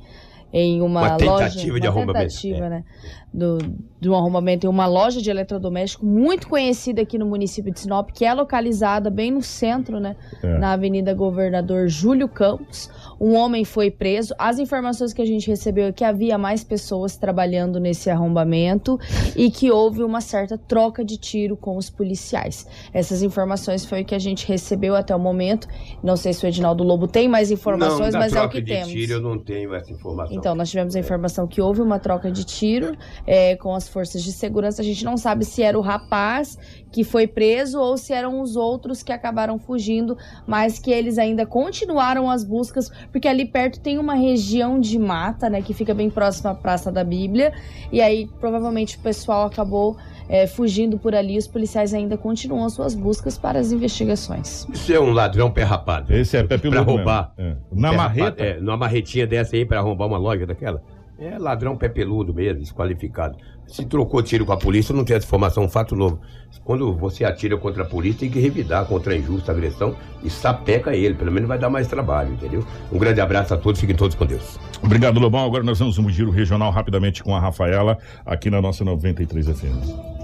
em uma, Uma tentativa loja. de uma arrombamento, tentativa, é. né? Do, um arrombamento em uma loja de eletrodoméstico muito conhecida aqui no município de Sinop, que é localizada bem no centro, né? É. Na Avenida Governador Júlio Campos. Um homem foi preso. As informações que a gente recebeu é que havia mais pessoas trabalhando nesse arrombamento e que houve uma certa troca de tiro com os policiais. Essas informações foi o que a gente recebeu até o momento. Não sei se o Edinaldo Lobo tem mais informações, não, mas é o que de temos. tiro eu não tenho essa informação. Então, nós tivemos a informação que houve uma troca de tiro é, com as forças de segurança. A gente não sabe se era o rapaz que foi preso ou se eram os outros que acabaram fugindo, mas que eles ainda continuaram as buscas, porque ali perto tem uma região de mata, né, que fica bem próxima à Praça da Bíblia, e aí provavelmente o pessoal acabou é, fugindo por ali. Os policiais ainda continuam as suas buscas para as investigações. Isso é um ladrão pé rapado. Esse é pé Pra peludo roubar. É. Na Pé marreta? É, numa marretinha dessa aí pra arrombar uma loja daquela. É ladrão pé peludo mesmo, desqualificado. Se trocou tiro com a polícia, não tem essa informação, um fato novo. Quando você atira contra a polícia, tem que revidar contra a injusta agressão e sapeca ele, pelo menos vai dar mais trabalho, entendeu? Um grande abraço a todos, fiquem todos com Deus. Obrigado, Lobão. Agora nós vamos um giro regional rapidamente com a Rafaela, aqui na nossa 93 FM.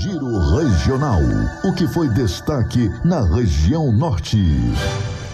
Giro regional. O que foi destaque na região norte?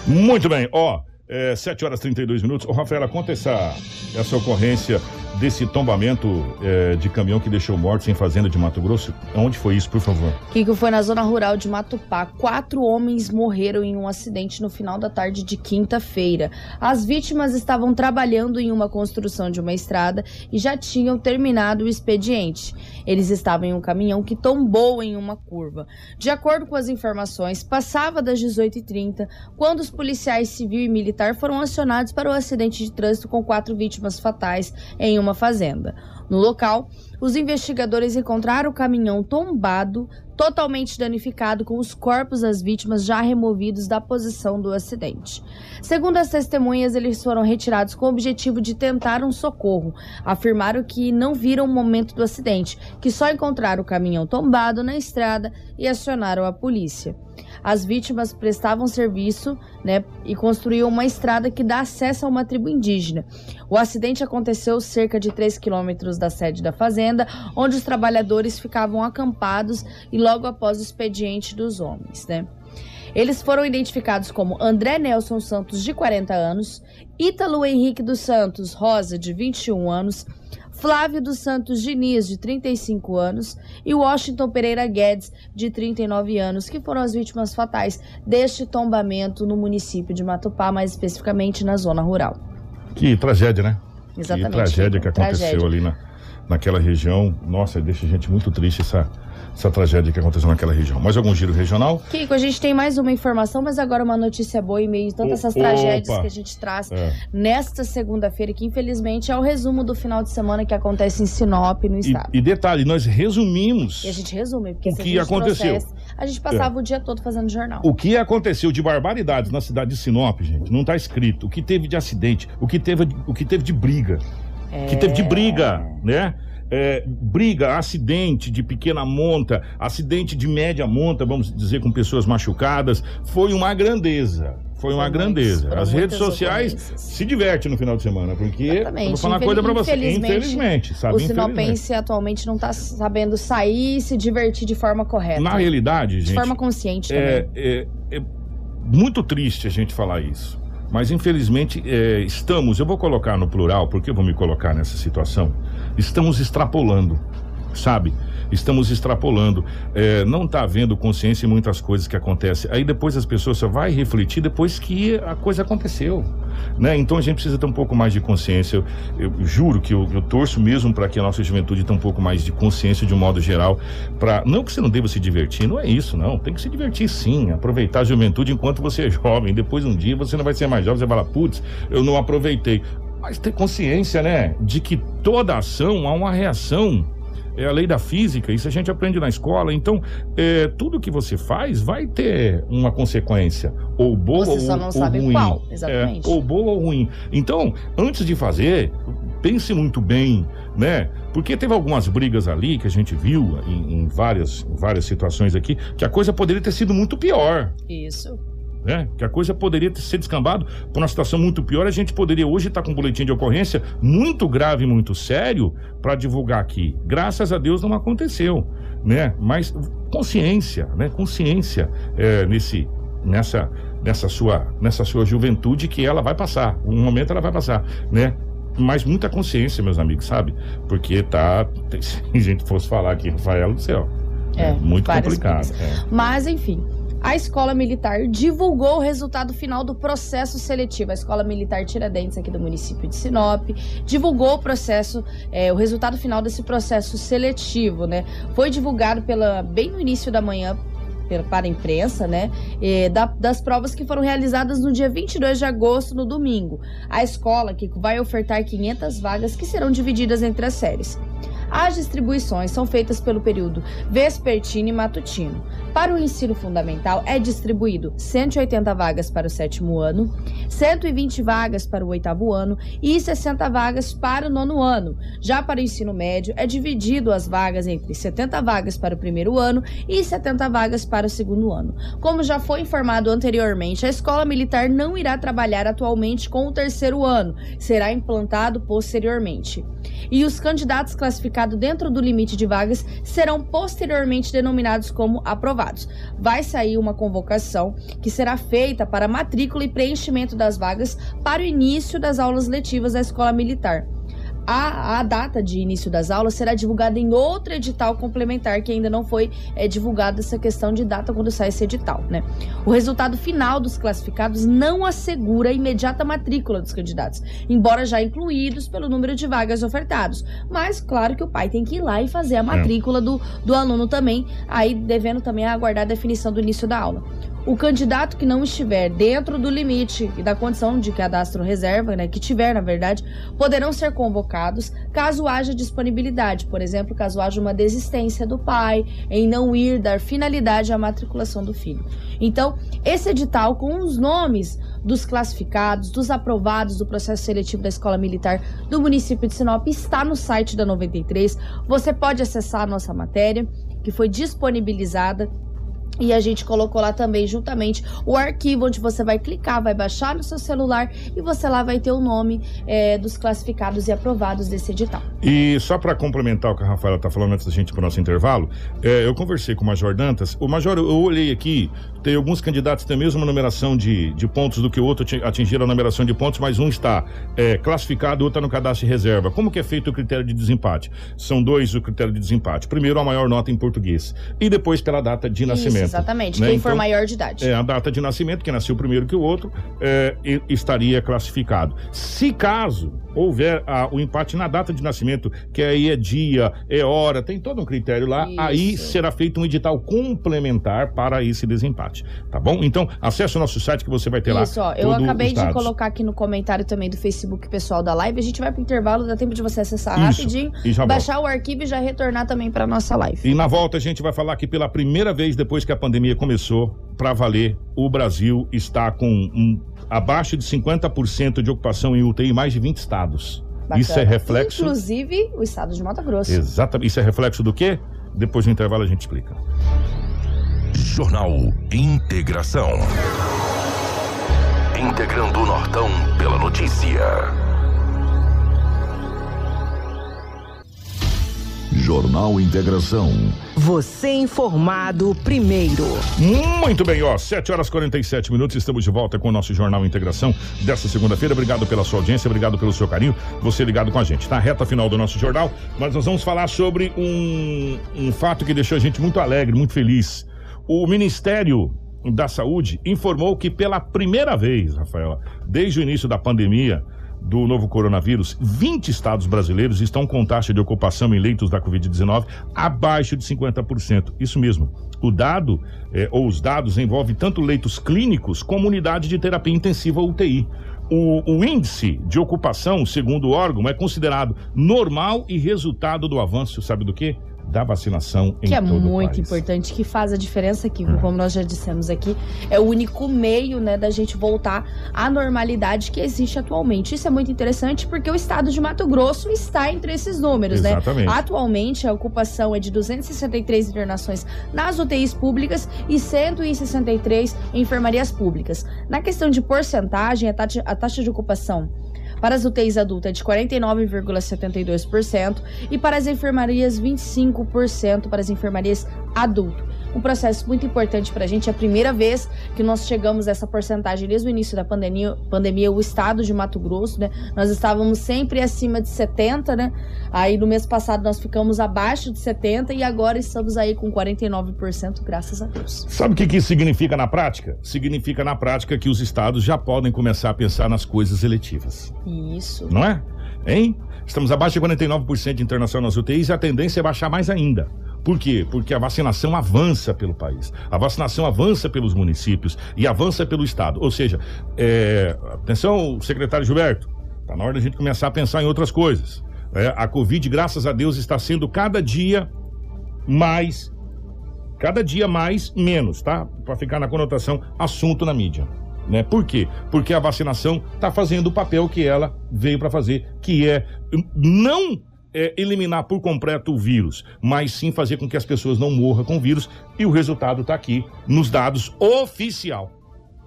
Muito bem, ó, é, 7 horas e 32 minutos. Ô, Rafaela, conta essa, essa ocorrência desse tombamento é, de caminhão que deixou mortos em fazenda de Mato Grosso. Onde foi isso, por favor? Kiko foi na zona rural de Matupá. Quatro homens morreram em um acidente no final da tarde de quinta-feira. As vítimas estavam trabalhando em uma construção de uma estrada e já tinham terminado o expediente. Eles estavam em um caminhão que tombou em uma curva. De acordo com as informações, passava das 18h30 quando os policiais civil e militar foram acionados para o acidente de trânsito com quatro vítimas fatais em uma fazenda. No local, os investigadores encontraram o caminhão tombado, totalmente danificado, com os corpos das vítimas já removidos da posição do acidente. Segundo as testemunhas, eles foram retirados com o objetivo de tentar um socorro. Afirmaram que não viram o momento do acidente, que só encontraram o caminhão tombado na estrada e acionaram a polícia. As vítimas prestavam serviço né, e construíam uma estrada que dá acesso a uma tribo indígena. O acidente aconteceu cerca de 3 quilômetros da sede da fazenda, onde os trabalhadores ficavam acampados e logo após o expediente dos homens. Né? Eles foram identificados como André Nelson Santos, de 40 anos, Ítalo Henrique dos Santos Rosa, de 21 anos, Flávio dos Santos Diniz, de 35 anos, e Washington Pereira Guedes, de 39 anos, que foram as vítimas fatais deste tombamento no município de Matupá, mais especificamente na zona rural. Que tragédia, né? Exatamente. Que tragédia que aconteceu Tragédia. ali na. naquela região. Nossa, deixa a gente muito triste essa, essa tragédia que aconteceu naquela região. Mais algum giro regional? Kiko, a gente tem mais uma informação, mas agora uma notícia boa em meio a todas essas tragédias opa. que a gente traz É. nesta segunda-feira, que infelizmente é o resumo do final de semana que acontece em Sinop, no E, estado. e detalhe, nós resumimos E a gente resume, porque O que a gente aconteceu? trouxesse, a gente passava o dia todo fazendo jornal. o que aconteceu de barbaridades na cidade de Sinop, gente. Não está escrito. O que teve de acidente, o que teve, o que teve de briga. O que teve de briga, né? É, briga, acidente de pequena monta, acidente de média monta, vamos dizer, com pessoas machucadas, foi uma grandeza. Foi uma grandeza. As redes sociais ocorrências. se divertem no final de semana, porque Exatamente. eu vou falar uma coisa pra você. infelizmente, sabe? o sinopense atualmente não tá sabendo sair e se divertir de forma correta. Na realidade, de gente, forma consciente é, também. é, é muito triste a gente falar isso. Mas infelizmente é, estamos, eu vou colocar no plural, porque eu vou me colocar nessa situação. Estamos extrapolando, sabe? Estamos extrapolando. É, não está havendo consciência em muitas coisas que acontecem. Aí depois as pessoas só vai refletir depois que a coisa aconteceu. Né? Então a gente precisa ter um pouco mais de consciência. Eu, eu juro que eu, eu torço mesmo para que a nossa juventude tenha um pouco mais de consciência de um modo geral. Pra, não que você não deva se divertir, não é isso, não. Tem que se divertir sim, aproveitar a juventude enquanto você é jovem. Depois um dia você não vai ser mais jovem, você vai falar, putz, eu não aproveitei. Mas ter consciência, né, de que toda ação há uma reação. É a lei da física, isso a gente aprende na escola. Então, é, tudo que você faz vai ter uma consequência, ou boa Você só ou, não ou sabe ruim. qual, exatamente. É, ou boa ou ruim. Então, antes de fazer, pense muito bem, né? Porque teve algumas brigas ali que a gente viu em, em várias, várias situações aqui, que a coisa poderia ter sido muito pior Isso. Né? Que a coisa poderia ter sido descambado para uma situação muito pior. A gente poderia hoje estar com um boletim de ocorrência muito grave, muito sério para divulgar aqui. Graças a Deus não aconteceu, né? Mas consciência, né? Consciência é, nesse, nessa, nessa sua, nessa sua juventude que ela vai passar. Um momento ela vai passar, né? Mas muita consciência, meus amigos, sabe? Porque tá. <laughs> Se a gente fosse falar aqui, Rafael do céu. É, muito várias complicado. é. Mas, enfim, a Escola Militar divulgou o resultado final do processo seletivo. A Escola Militar Tiradentes, aqui do município de Sinop, divulgou o processo, é, o resultado final desse processo seletivo, né? Foi divulgado pela, bem no início da manhã para a imprensa, né, da- das provas que foram realizadas no dia 22 de agosto, no domingo. A escola que vai ofertar 500 vagas que serão divididas entre as séries. As distribuições são feitas pelo período vespertino e matutino. Para o ensino fundamental, é distribuído 180 vagas para o sétimo ano, 120 vagas para o oitavo ano e 60 vagas para o nono ano. Já para o ensino médio, é dividido as vagas entre 70 vagas para o primeiro ano e 70 vagas para o segundo ano. Como já foi informado anteriormente, a escola militar não irá trabalhar atualmente com o terceiro ano, será implantado posteriormente. E os candidatos classificados dentro do limite de vagas serão posteriormente denominados como aprovados. Vai sair uma convocação que será feita para matrícula e preenchimento das vagas para o início das aulas letivas da escola militar. A, a data de início das aulas será divulgada em outro edital complementar que ainda não foi é, divulgada essa questão de data quando sai esse edital, né? O resultado final dos classificados não assegura a imediata matrícula dos candidatos, embora já incluídos pelo número de vagas ofertados. Mas claro que o pai tem que ir lá e fazer a matrícula do, do aluno também, aí devendo também aguardar a definição do início da aula. O candidato que não estiver dentro do limite e da condição de cadastro reserva, né, que tiver, na verdade, poderão ser convocados caso haja disponibilidade, por exemplo, caso haja uma desistência do pai em não ir dar finalidade à matriculação do filho. Então, esse edital com os nomes dos classificados, dos aprovados do processo seletivo da Escola Militar do município de Sinop está no site da 93. Você pode acessar a nossa matéria, que foi disponibilizada e a gente colocou lá também, juntamente, o arquivo onde você vai clicar, vai baixar no seu celular e você lá vai ter o nome é, dos classificados e aprovados desse edital. E só para complementar o que a Rafaela está falando antes da gente ir para o nosso intervalo, é, eu conversei com o Major Dantas. O Major, eu olhei aqui, tem alguns candidatos que têm a mesma numeração de, de pontos do que o outro ati- atingiram a numeração de pontos, mas um está é, classificado outro está no cadastro de reserva. Como que é feito o critério de desempate? São dois o critério de desempate. Primeiro, a maior nota em português e depois pela data de nascimento. Exatamente, né? quem for Então, maior de idade. É, a data de nascimento, quem nasceu primeiro que o outro, é, estaria classificado. Se caso houver ah, o empate na data de nascimento, que aí é dia, é hora, tem todo um critério lá, Isso. aí será feito um edital complementar para esse desempate, tá bom? Então, acesse o nosso site que você vai ter lá. Isso, eu acabei de colocar aqui no comentário também do Facebook pessoal da live. A gente vai pro intervalo, dá tempo de você acessar Isso, rapidinho, baixar o arquivo e já retornar também pra nossa live. E na volta a gente vai falar que pela primeira vez depois que a pandemia começou, para valer, o Brasil está com um, abaixo de 50% de ocupação em UTI em mais de 20 estados. Isso é Bacana. reflexo. Inclusive o estado de Mato Grosso. Exatamente. Isso é reflexo do quê? Depois do intervalo a gente explica. Jornal Integração. Integrando o Nortão pela notícia. Jornal Integração. Você informado primeiro. Muito bem, ó, 7 horas e 47 minutos, estamos de volta com o nosso Jornal Integração dessa segunda-feira. Obrigado pela sua audiência, obrigado pelo seu carinho, você ligado com a gente. Tá reta final do nosso jornal, mas nós vamos falar sobre um, um fato que deixou a gente muito alegre, muito feliz. O Ministério da Saúde informou que pela primeira vez, Rafaela, desde o início da pandemia, do novo coronavírus, 20 estados brasileiros estão com taxa de ocupação em leitos da Covid-19 abaixo de 50%. Isso mesmo. O dado, eh, ou os dados, envolvem tanto leitos clínicos como unidade de terapia intensiva UTI. O, o índice de ocupação, segundo o órgão, é considerado normal e resultado do avanço, sabe do quê? Da vacinação em Que é todo o muito país. importante, que faz a diferença aqui, como nós já dissemos aqui, é o único meio, né, da gente voltar à normalidade que existe atualmente. Isso é muito interessante porque o estado de Mato Grosso está entre esses números, Exatamente. né? Atualmente a ocupação é de 263 internações nas UTIs públicas e 163 em enfermarias públicas. Na questão de porcentagem, a taxa, a taxa de ocupação para as UTIs adultas é de 49,72% e para as enfermarias 25% para as enfermarias adulto. Um processo muito importante para a gente, é a primeira vez que nós chegamos a essa porcentagem desde o início da pandemia, pandemia o estado de Mato Grosso, né? Nós estávamos sempre acima de 70, né? Aí no mês passado nós ficamos abaixo de 70 e agora estamos aí com 49%, graças a Deus. Sabe o que, que isso significa na prática? Significa na prática que os estados já podem começar a pensar nas coisas eletivas. Isso. Não é? Hein? Estamos abaixo de 49% de internação nas UTIs e a tendência é baixar mais ainda. Por quê? Porque a vacinação avança pelo país, a vacinação avança pelos municípios e avança pelo Estado. Ou seja, é, atenção, secretário Gilberto, está na hora da gente começar a pensar em outras coisas. É, a Covid, graças a Deus, está sendo cada dia mais, cada dia mais menos, tá? Para ficar na conotação assunto na mídia. Né? Por quê? Porque a vacinação está fazendo o papel que ela veio para fazer, que é não é, eliminar por completo o vírus, mas sim fazer com que as pessoas não morram com o vírus. E o resultado está aqui nos dados oficial.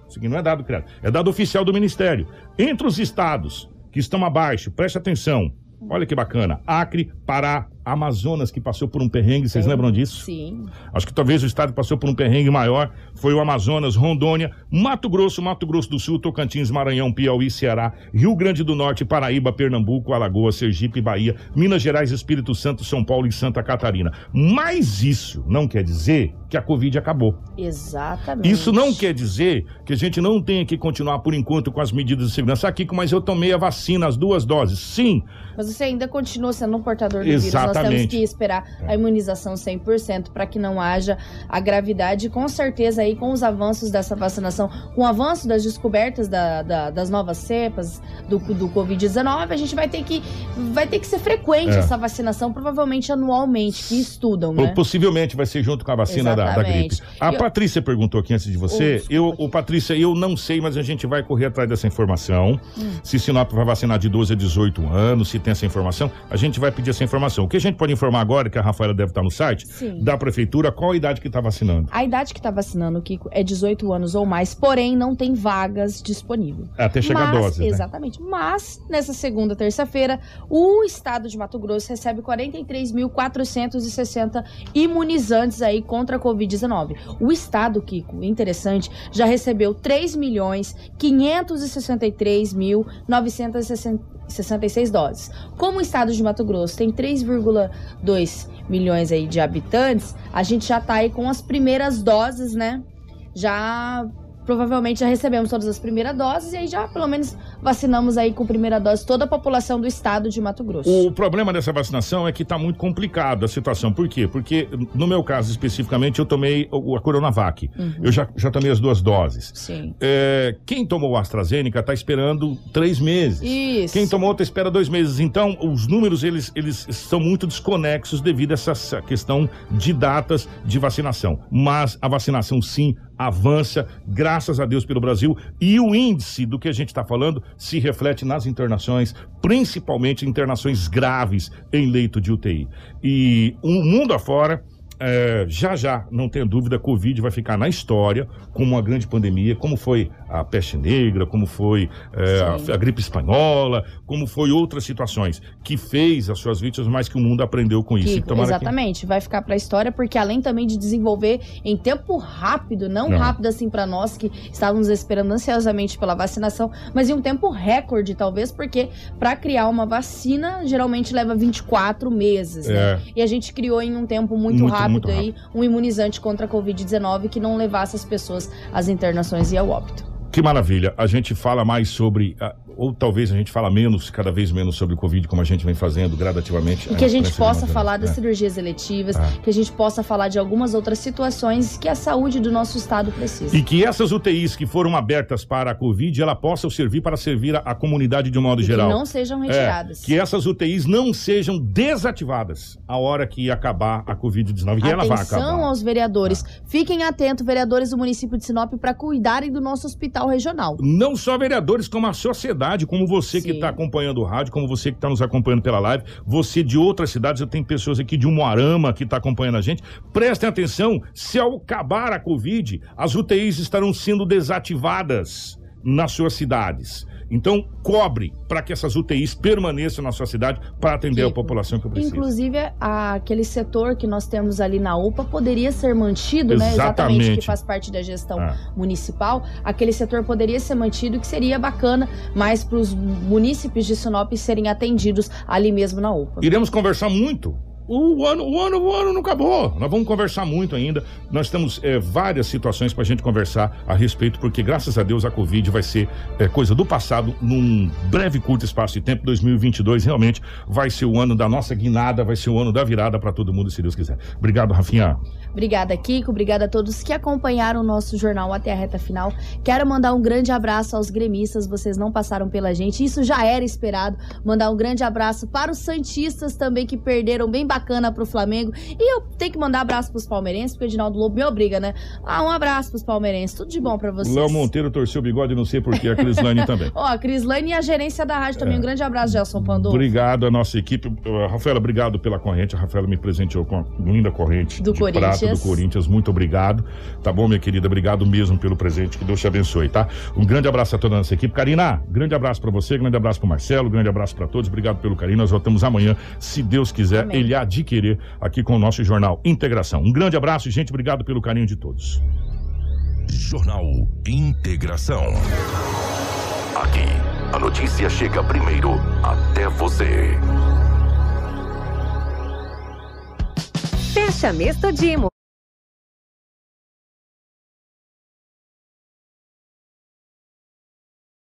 Isso aqui não é dado criado, é dado oficial do Ministério. Entre os estados que estão abaixo, preste atenção. Olha que bacana. Acre, Pará, Amazonas, que passou por um perrengue, vocês lembram disso? Sim. Acho que talvez o estado que passou por um perrengue maior foi o Amazonas, Rondônia, Mato Grosso, Mato Grosso do Sul, Tocantins, Maranhão, Piauí, Ceará, Rio Grande do Norte, Paraíba, Pernambuco, Alagoas, Sergipe, Bahia, Minas Gerais, Espírito Santo, São Paulo e Santa Catarina. Mas isso não quer dizer que a Covid acabou. Exatamente. Isso não quer dizer que a gente não tenha que continuar por enquanto com as medidas de segurança. Aqui, mas eu tomei a vacina, as duas doses. Sim, Mas você ainda continua sendo um portador do vírus. Nós temos que esperar a imunização 100% para que não haja a gravidade. Com certeza, aí, com os avanços dessa vacinação, com o avanço das descobertas da- da- das novas cepas do, do Covid-19, a gente vai ter que vai ter que ser frequente É. essa vacinação, provavelmente anualmente, que estudam, né? Possivelmente vai ser junto com a vacina da, da gripe. A eu- Patrícia perguntou aqui antes de você. Oh, eu, o Patrícia, eu não sei, mas a gente vai correr atrás dessa informação. Hum. Se Sinop vai vacinar de 12 a 18 anos, se tem essa informação, a gente vai pedir essa informação. O que a gente pode informar agora, que a Rafaela deve estar no site, Sim. da prefeitura, qual a idade que está vacinando? A idade que está vacinando, Kiko, é 18 anos ou mais, porém não tem vagas disponíveis. Até chegar a Mas- dose. né? Exatamente. Mas, nessa segunda terça-feira, o estado de Mato Grosso recebe 43.460 imunizantes aí contra a Covid-19. O estado, Kiko, interessante, já recebeu 3 milhões 563 mil 960 66 doses. Como o estado de Mato Grosso tem 3,2 milhões aí de habitantes, a gente já tá aí com as primeiras doses, né? Já provavelmente já recebemos todas as primeiras doses e aí já pelo menos vacinamos aí com primeira dose toda a população do estado de Mato Grosso. O problema dessa vacinação é que está muito complicado a situação. Por quê? Porque no meu caso especificamente eu tomei a Coronavac. Uhum. Eu já, já tomei as duas doses. Sim. É, quem tomou o AstraZeneca está esperando três meses. Isso. Quem tomou outra espera dois meses. Então os números eles, eles estão muito desconexos devido a essa questão de datas de vacinação. Mas a vacinação sim avança, graças a Deus, pelo Brasil. E o índice do que a gente está falando se reflete nas internações, principalmente internações graves em leito de UTI. E o mundo afora é, já já, não tenha dúvida, Covid vai ficar na história como uma grande pandemia, como foi a peste negra, como foi é, a, a, gripe espanhola, como foi outras situações, que fez as suas vítimas, mas que o mundo aprendeu com isso. Kiko, exatamente, que... vai ficar para a história, porque além também de desenvolver em tempo rápido, não, não. rápido assim para nós que estávamos esperando ansiosamente pela vacinação, mas em um tempo recorde, talvez, porque para criar uma vacina geralmente leva 24 meses, né? É. E a gente criou em um tempo muito, muito rápido rápido, aí um imunizante contra a Covid-19 que não levasse as pessoas às internações e ao óbito. Que maravilha. A gente fala mais sobre ou talvez a gente fala menos, cada vez menos sobre o Covid, como a gente vem fazendo gradativamente. E que a gente possa falar das é. cirurgias eletivas, ah. que a gente possa falar de algumas outras situações que a saúde do nosso estado precisa. E que essas UTIs que foram abertas para a Covid, ela possa servir para servir a, a comunidade de um modo e geral. Que não sejam retiradas. É, que essas UTIs não sejam desativadas a hora que acabar a Covid-19. E ela vai acabar. Atenção aos vereadores. Ah. Fiquem atentos, vereadores do município de Sinop, para cuidarem do nosso hospital regional. Não só vereadores, como a sociedade cidade, como você Sim. que está acompanhando o rádio, como você que está nos acompanhando pela live, você de outras cidades, eu tenho pessoas aqui de Umuarama que está acompanhando a gente. Prestem atenção, se ao acabar a Covid, as UTIs estarão sendo desativadas nas suas cidades. Então, cobre para que essas UTIs permaneçam na sua cidade para atender a população que precisa. Inclusive, a, aquele setor que nós temos ali na UPA poderia ser mantido, Exatamente. né? Exatamente, que faz parte da gestão ah. municipal. Aquele setor poderia ser mantido, que seria bacana, mas para os munícipes de Sinop serem atendidos ali mesmo na UPA. Iremos conversar muito o ano, o ano, o ano não acabou. Nós vamos conversar muito ainda. Nós temos é, várias situações para a gente conversar a respeito, porque graças a Deus a Covid vai ser é, coisa do passado num breve, curto espaço de tempo. 2022 realmente vai ser o ano da nossa guinada, vai ser o ano da virada para todo mundo, se Deus quiser. Obrigado, Rafinha. Obrigada, Kiko. Obrigada a todos que acompanharam o nosso jornal até a reta final. Quero mandar um grande abraço aos gremistas. Vocês não passaram pela gente. Isso já era esperado. Mandar um grande abraço para os Santistas também que perderam bem bacana pro Flamengo. E eu tenho que mandar abraço pros palmeirenses, porque o Edinaldo Lobo me obriga, né? Ah, um abraço pros palmeirenses. Tudo de bom pra vocês. Léo Monteiro torceu o bigode, não sei porquê, a Crislane também. <laughs> Ó, a Crislane e a gerência da rádio também. É. Um grande abraço, Gelson Pandolfo. Obrigado à nossa equipe. Uh, Rafaela, obrigado pela corrente. A Rafaela me presenteou com a linda corrente do de Corinthians. prata do Corinthians. Muito obrigado. Tá bom, minha querida? Obrigado mesmo pelo presente. Que Deus te abençoe, tá? Um grande abraço a toda a nossa equipe. Karina, grande abraço para você, grande abraço pro Marcelo, grande abraço para todos. Obrigado pelo carinho. Nós voltamos amanhã, se Deus quiser, Amém. ele adquirir aqui com o nosso jornal Integração. Um grande abraço, gente. Obrigado pelo carinho de todos. Jornal Integração. Aqui, a notícia chega primeiro até você. Fecha mês Todimo.